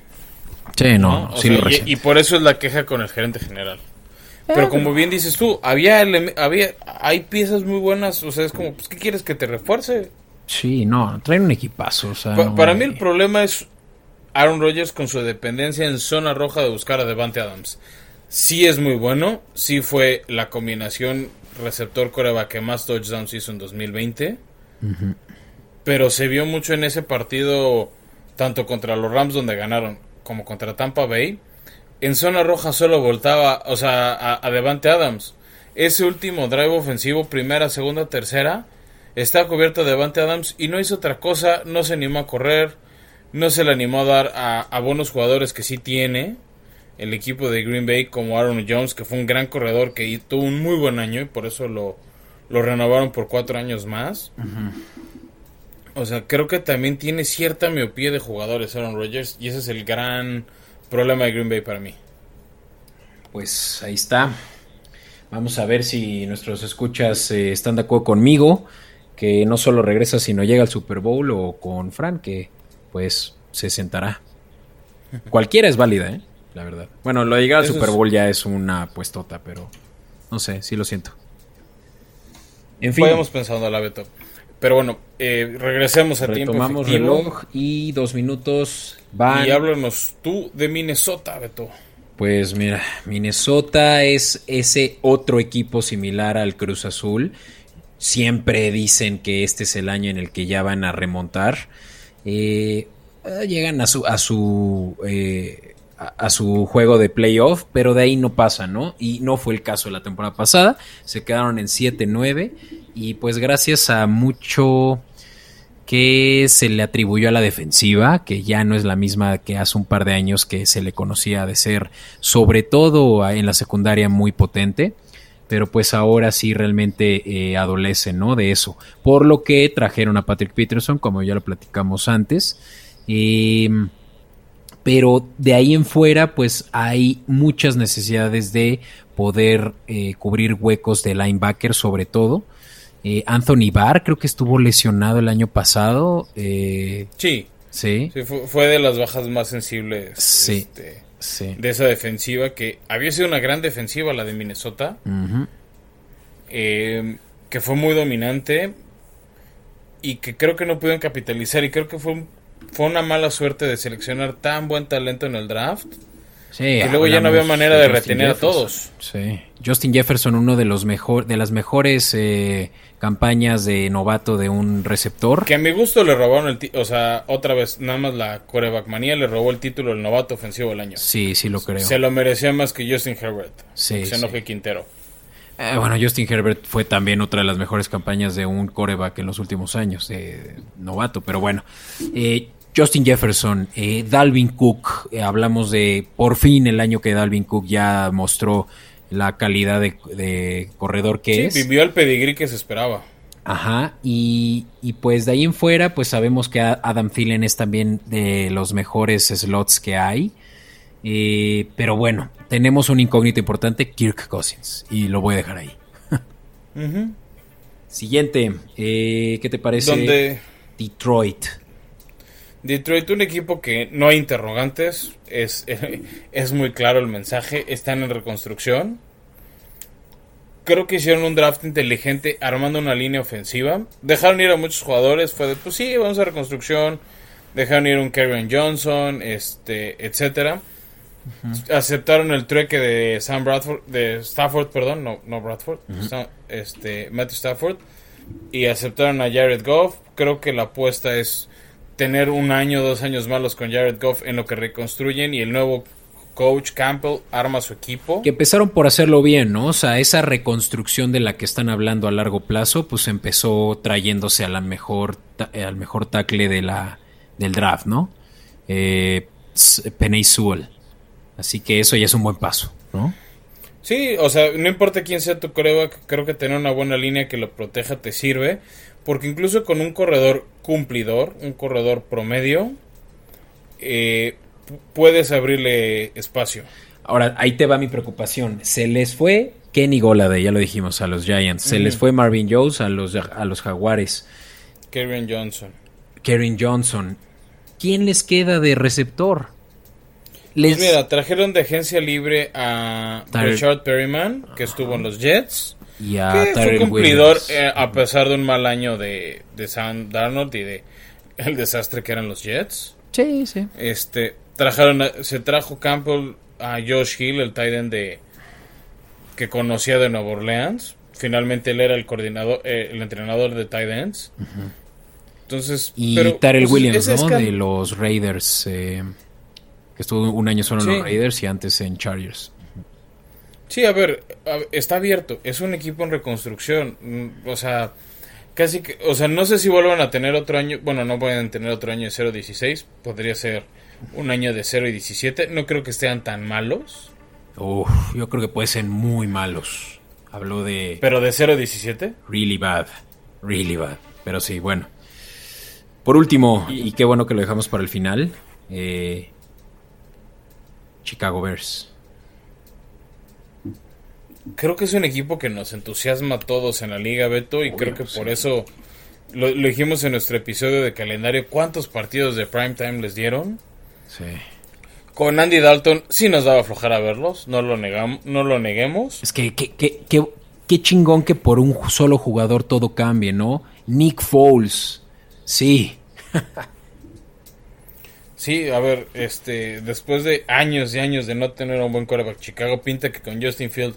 Sí, no, sí sea, lo y, y por eso es la queja con el gerente general. Pero como bien dices tú, había, había hay piezas muy buenas, o sea, es como, pues, ¿qué quieres que te refuerce? Sí, no, traen un equipazo, o sea, Pa- no, para mí el problema es Aaron Rodgers con su dependencia en zona roja de buscar a Devante Adams. Sí es muy bueno, sí fue la combinación receptor coreback que más touchdowns hizo en 2020. Pero se vio mucho en ese partido, tanto contra los Rams donde ganaron, como contra Tampa Bay. En zona roja solo voltaba, o sea, a, a Devante Adams. Ese último drive ofensivo, primera, segunda, tercera, está cubierto de Devante Adams y no hizo otra cosa, no se animó a correr, no se le animó a dar a, a buenos jugadores que sí tiene el equipo de Green Bay, como Aaron Jones, que fue un gran corredor que tuvo un muy buen año y por eso lo, lo renovaron por cuatro años más. O sea, creo que también tiene cierta miopía de jugadores Aaron Rodgers y ese es el gran problema de Green Bay para mí. Pues ahí está. Vamos a ver si nuestros escuchas eh, están de acuerdo conmigo, que no solo regresa, sino llega al Super Bowl, o con Fran, que pues se sentará. Cualquiera es válida, ¿eh? La verdad. Bueno, lo de llegar al Eso Super es- Bowl ya es una puestota, pero no sé, sí lo siento. En fin, Podemos pensando a la Beto. Pero bueno, eh, regresemos a tiempo retomamos efectivo. reloj y dos minutos van. Y háblanos tú de Minnesota, Beto. Pues mira, Minnesota es ese otro equipo similar al Cruz Azul. Siempre dicen que este es el año en el que ya van a remontar. Eh, eh, llegan a su a su eh, a, a su juego de playoff, pero de ahí no pasa, ¿no? Y no fue el caso la temporada pasada. Se quedaron en 7-9 y pues gracias a mucho que se le atribuyó a la defensiva, que ya no es la misma que hace un par de años que se le conocía de ser, sobre todo en la secundaria, muy potente. Pero pues ahora sí realmente eh, adolece, ¿no? De eso. Por lo que trajeron a Patrick Peterson, como ya lo platicamos antes. Eh, pero de ahí en fuera, pues hay muchas necesidades de poder eh, cubrir huecos de linebacker, sobre todo. Eh, Anthony Barr creo que estuvo lesionado el año pasado. eh, Sí, sí, sí fue, fue de las bajas más sensibles Sí. este, sí. de esa defensiva, que había sido una gran defensiva la de Minnesota, eh, que fue muy dominante y que creo que no pudieron capitalizar y creo que fue, un- fue una mala suerte de seleccionar tan buen talento en el draft. Sí, Que luego ya no había manera de retener a todos. Sí. Justin Jefferson, uno de los mejor, de las mejores eh, campañas de novato de un receptor. Que a mi gusto le robaron el título, o sea, otra vez, nada más la coreback manía le robó el título del novato ofensivo del año. Sí, sí lo creo. Se lo merecía más que Justin Herbert. Sí, Se no sí. Quintero. Eh, bueno, Justin Herbert fue también otra de las mejores campañas de un coreback en los últimos años, de novato, pero bueno. Eh, Justin Jefferson, eh, Dalvin Cook, eh, hablamos de por fin el año que Dalvin Cook ya mostró la calidad de, de corredor que Sí, es. vivió el pedigrí que se esperaba. Ajá, y, y pues de ahí en fuera, pues sabemos que Adam Thielen es también de los mejores slots que hay. Eh, pero bueno, tenemos un incógnito importante, Kirk Cousins, y lo voy a dejar ahí. Siguiente, ¿qué te parece? Donde Detroit. Detroit, un equipo que no hay interrogantes, es, es muy claro el mensaje, están en reconstrucción. Creo que hicieron un draft inteligente armando una línea ofensiva. Dejaron ir a muchos jugadores, fue de, pues sí, vamos a reconstrucción. dejaron ir un Karen Johnson, este, etcétera. Aceptaron el trueque de Sam Bradford, de Stafford, perdón, no, no Bradford, este, Matthew Stafford, y aceptaron a Jared Goff. Creo que la apuesta es tener un año, dos años malos con Jared Goff en lo que reconstruyen y el nuevo coach Campbell arma su equipo. Que empezaron por hacerlo bien, ¿no? O sea, esa reconstrucción de la que están hablando a largo plazo, pues empezó trayéndose a la mejor, al mejor tackle del draft, ¿no? Eh, Sewell. Así que eso ya es un buen paso, ¿no? Sí, o sea, no importa quién sea tu coreback, creo que tener una buena línea que lo proteja te sirve. Porque incluso con un corredor cumplidor, un corredor promedio, eh, puedes abrirle espacio. Ahora, ahí te va mi preocupación. Se les fue Kenny Golade, ya lo dijimos, a los Giants. Se les fue Marvin Jones a los, a los Jaguares. Karen Johnson. Karen Johnson. ¿Quién les queda de receptor? Les... Pues mira, trajeron de agencia libre a Richard Perryman, que estuvo en los Jets. Y a que fue cumplidor eh, a pesar de un mal año de, de Sam Darnold y de el desastre que eran los Jets. Sí, sí. Este, trajeron, se trajo Campbell a Josh Hill, el tight end de que conocía de Nueva Orleans. Finalmente él era el coordinador, eh, el entrenador de tight ends. Entonces, y Tarell pues, Williams, ¿no? De los Raiders, eh, estuvo un año solo en los Raiders y antes en Chargers. Sí, a ver, está abierto. Es un equipo en reconstrucción. Mm, o sea, casi que. O sea, no sé si vuelvan a tener otro año. Bueno, no pueden tener otro año de 0-16. Podría ser un año de 0 y 17. No creo que estén tan malos. Uf, yo creo que pueden ser muy malos. Habló de. ¿Pero de 0 17? Really bad. Really bad. Pero sí, bueno. Por último, y, qué bueno que lo dejamos para el final. Eh, Chicago Bears creo que es un equipo que nos entusiasma a todos en la liga, Beto, y creo que por eso lo, dijimos en nuestro episodio de calendario. ¿Cuántos partidos de primetime les dieron? Sí. Con Andy Dalton sí nos daba aflojar a verlos, no lo, negamos, no lo neguemos. Es que qué chingón que por un solo jugador todo cambie, ¿no? Nick Foles, sí. Sí, a ver, este, después de años y años de no tener un buen coreback, Chicago pinta que con Justin Field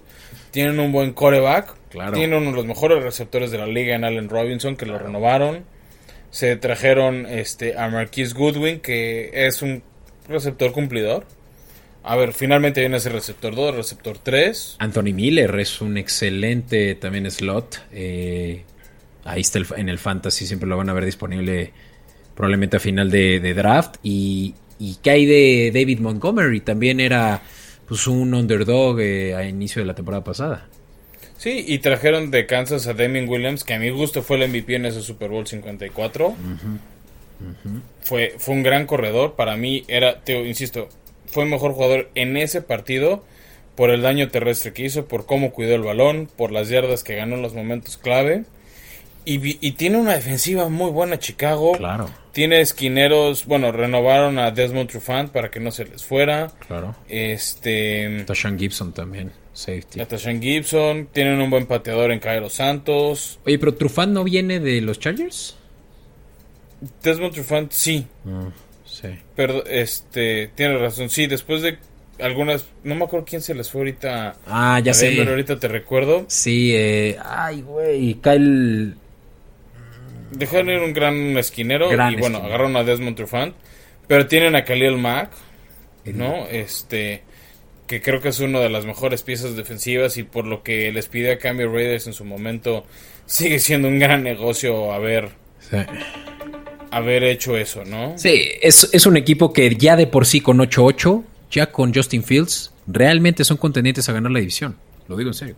tienen un buen coreback. Claro. Tienen uno de los mejores receptores de la liga en Allen Robinson, que lo renovaron. Se trajeron este, a Marquise Goodwin, que es un receptor cumplidor. A ver, finalmente viene ese receptor 2, receptor 3. Anthony Miller es un excelente también slot. Eh, ahí está en el fantasy, siempre lo van a ver disponible probablemente a final de, draft. Y, y que hay de David Montgomery, también era pues un underdog eh, a inicio de la temporada pasada. Sí, y trajeron de Kansas a Damien Williams, que a mi gusto fue el MVP en ese Super Bowl 54. Fue, fue un gran corredor. Para mí era, te insisto, fue el mejor jugador en ese partido por el daño terrestre que hizo, por cómo cuidó el balón, por las yardas que ganó en los momentos clave. Y, tiene una defensiva muy buena Chicago. Claro. Tiene esquineros, bueno, renovaron a Desmond Trufant para que no se les fuera. Claro. Este. Tashan Gibson también, safety. A Tashan Gibson. Tienen un buen pateador en Cairo Santos. Oye, pero Trufant no viene de los Chargers. Desmond Trufant sí. Ah, sí. Pero, este, tiene razón. Sí, después de algunas, no me acuerdo quién se les fue ahorita. Ah, ya sé. Pero ahorita te recuerdo. Sí, eh, ay, güey, Kyle Dejaron ir un gran esquinero y bueno, agarraron a Desmond Trufant. Pero tienen a Khalil Mack, ¿no? Este, que creo que es una de las mejores piezas defensivas y por lo que les pide a cambio Raiders en su momento, sigue siendo un gran negocio haber, haber hecho eso, ¿no? Sí, es, es un equipo que ya de por sí con 8-8, ya con Justin Fields, realmente son contendientes a ganar la división. Lo digo en serio.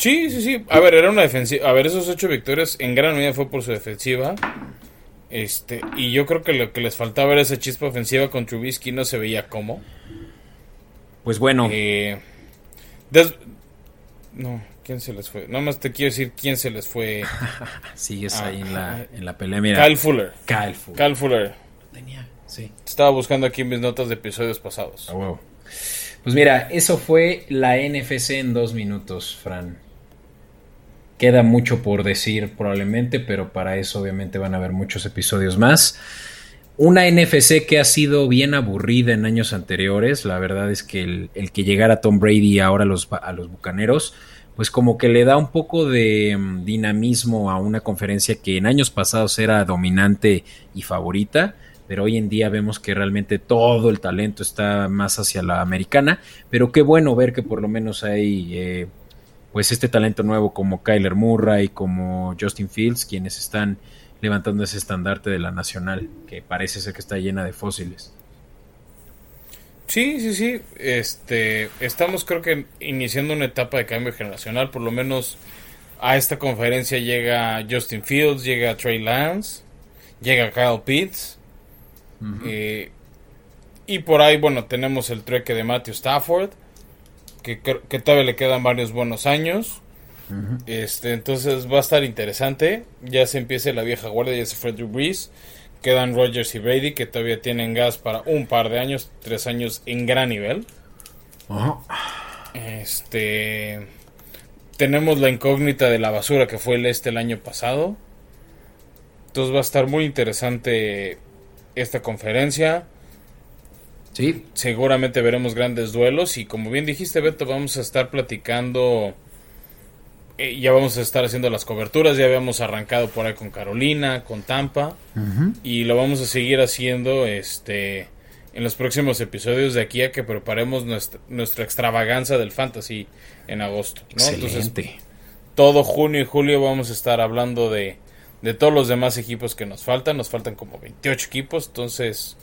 Sí, sí, sí. A ver, era una defensiva. A ver, esos ocho victorias en gran medida fue por su defensiva. Este, y yo creo que lo que les faltaba era esa chispa ofensiva con Trubisky, no se veía cómo. Pues bueno. Eh, no, ¿quién se les fue? Nada más te quiero decir quién se les fue. Sigues ahí en la, en la pelea, mira. Kyle Fuller. Kyle Fuller. Kyle Fuller. Tenía, sí. Estaba buscando aquí mis notas de episodios pasados. Pues mira, eso fue la NFC en dos minutos, Fran. Queda mucho por decir probablemente, pero para eso obviamente van a haber muchos episodios más. una NFC que ha sido bien aburrida en años anteriores. La verdad es que el, que llegara Tom Brady ahora a los, a los Bucaneros, pues como que le da un poco de mm, dinamismo a una conferencia que en años pasados era dominante y favorita pero hoy en día vemos que realmente todo el talento está más hacia la americana, pero qué bueno ver que por lo menos hay eh, pues este talento nuevo como Kyler Murray, como Justin Fields, quienes están levantando ese estandarte de la nacional, que parece ser que está llena de fósiles. Sí, sí, sí. Este, estamos creo que iniciando una etapa de cambio generacional, por lo menos a esta conferencia llega Justin Fields, llega Trey Lance, llega Kyle Pitts, eh, y por ahí, bueno, tenemos el trueque de Matthew Stafford, que, que todavía le quedan varios buenos años. este Entonces va a estar interesante. Ya se empieza la vieja guardia, ya se fue Drew Brees. Quedan Rogers y Brady, que todavía tienen gas para un par de años, tres años en gran nivel. Este. Tenemos la incógnita de la basura que fue el este el año pasado. Entonces va a estar muy interesante esta conferencia. Sí. Seguramente veremos grandes duelos y como bien dijiste Beto, vamos a estar platicando, eh, ya vamos a estar haciendo las coberturas, ya habíamos arrancado por ahí con Carolina, con Tampa y lo vamos a seguir haciendo este en los próximos episodios de aquí a que preparemos nuestra, nuestra extravaganza del fantasy en agosto. Entonces, todo junio y julio vamos a estar hablando de de todos los demás equipos que nos faltan. Nos faltan como 28 equipos, entonces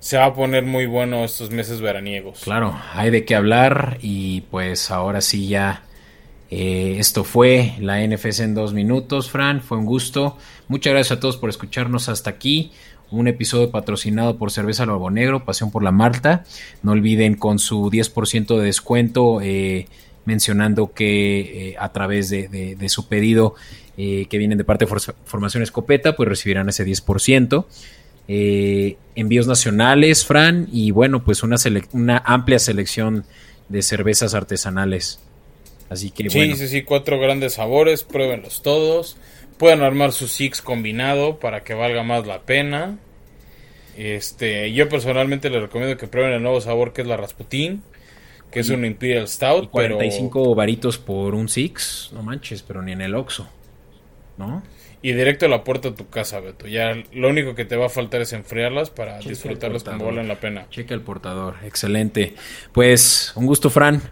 se va a poner muy bueno estos meses veraniegos. Claro, hay de qué hablar y pues ahora sí ya eh, esto fue la NFC en dos minutos, Fran, fue un gusto. Muchas gracias a todos por escucharnos hasta aquí. Un episodio patrocinado por Cerveza Lobo Negro, Pasión por la Marta. No olviden con su 10% de descuento eh, mencionando que eh, a través de su pedido eh, que vienen de parte de Formación Escopeta, pues recibirán ese 10%. Eh, envíos nacionales, Fran, y bueno, pues una, una amplia selección de cervezas artesanales. Así que sí, Sí, sí, cuatro grandes sabores, pruébenlos todos. Pueden armar su Six combinado para que valga más la pena. Este, yo personalmente les recomiendo que prueben el nuevo sabor que es la Rasputin, que es un Imperial Stout. Y 45 varitos por un Six, no manches, pero ni en el Oxxo. ¿no? Y directo a la puerta de tu casa, Beto. Ya lo único que te va a faltar es enfriarlas para disfrutarlas como valen la pena. Checa el portador, excelente. Pues un gusto, Fran.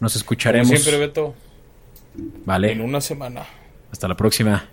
Nos escucharemos. siempre, Beto. Vale. En una semana. Hasta la próxima.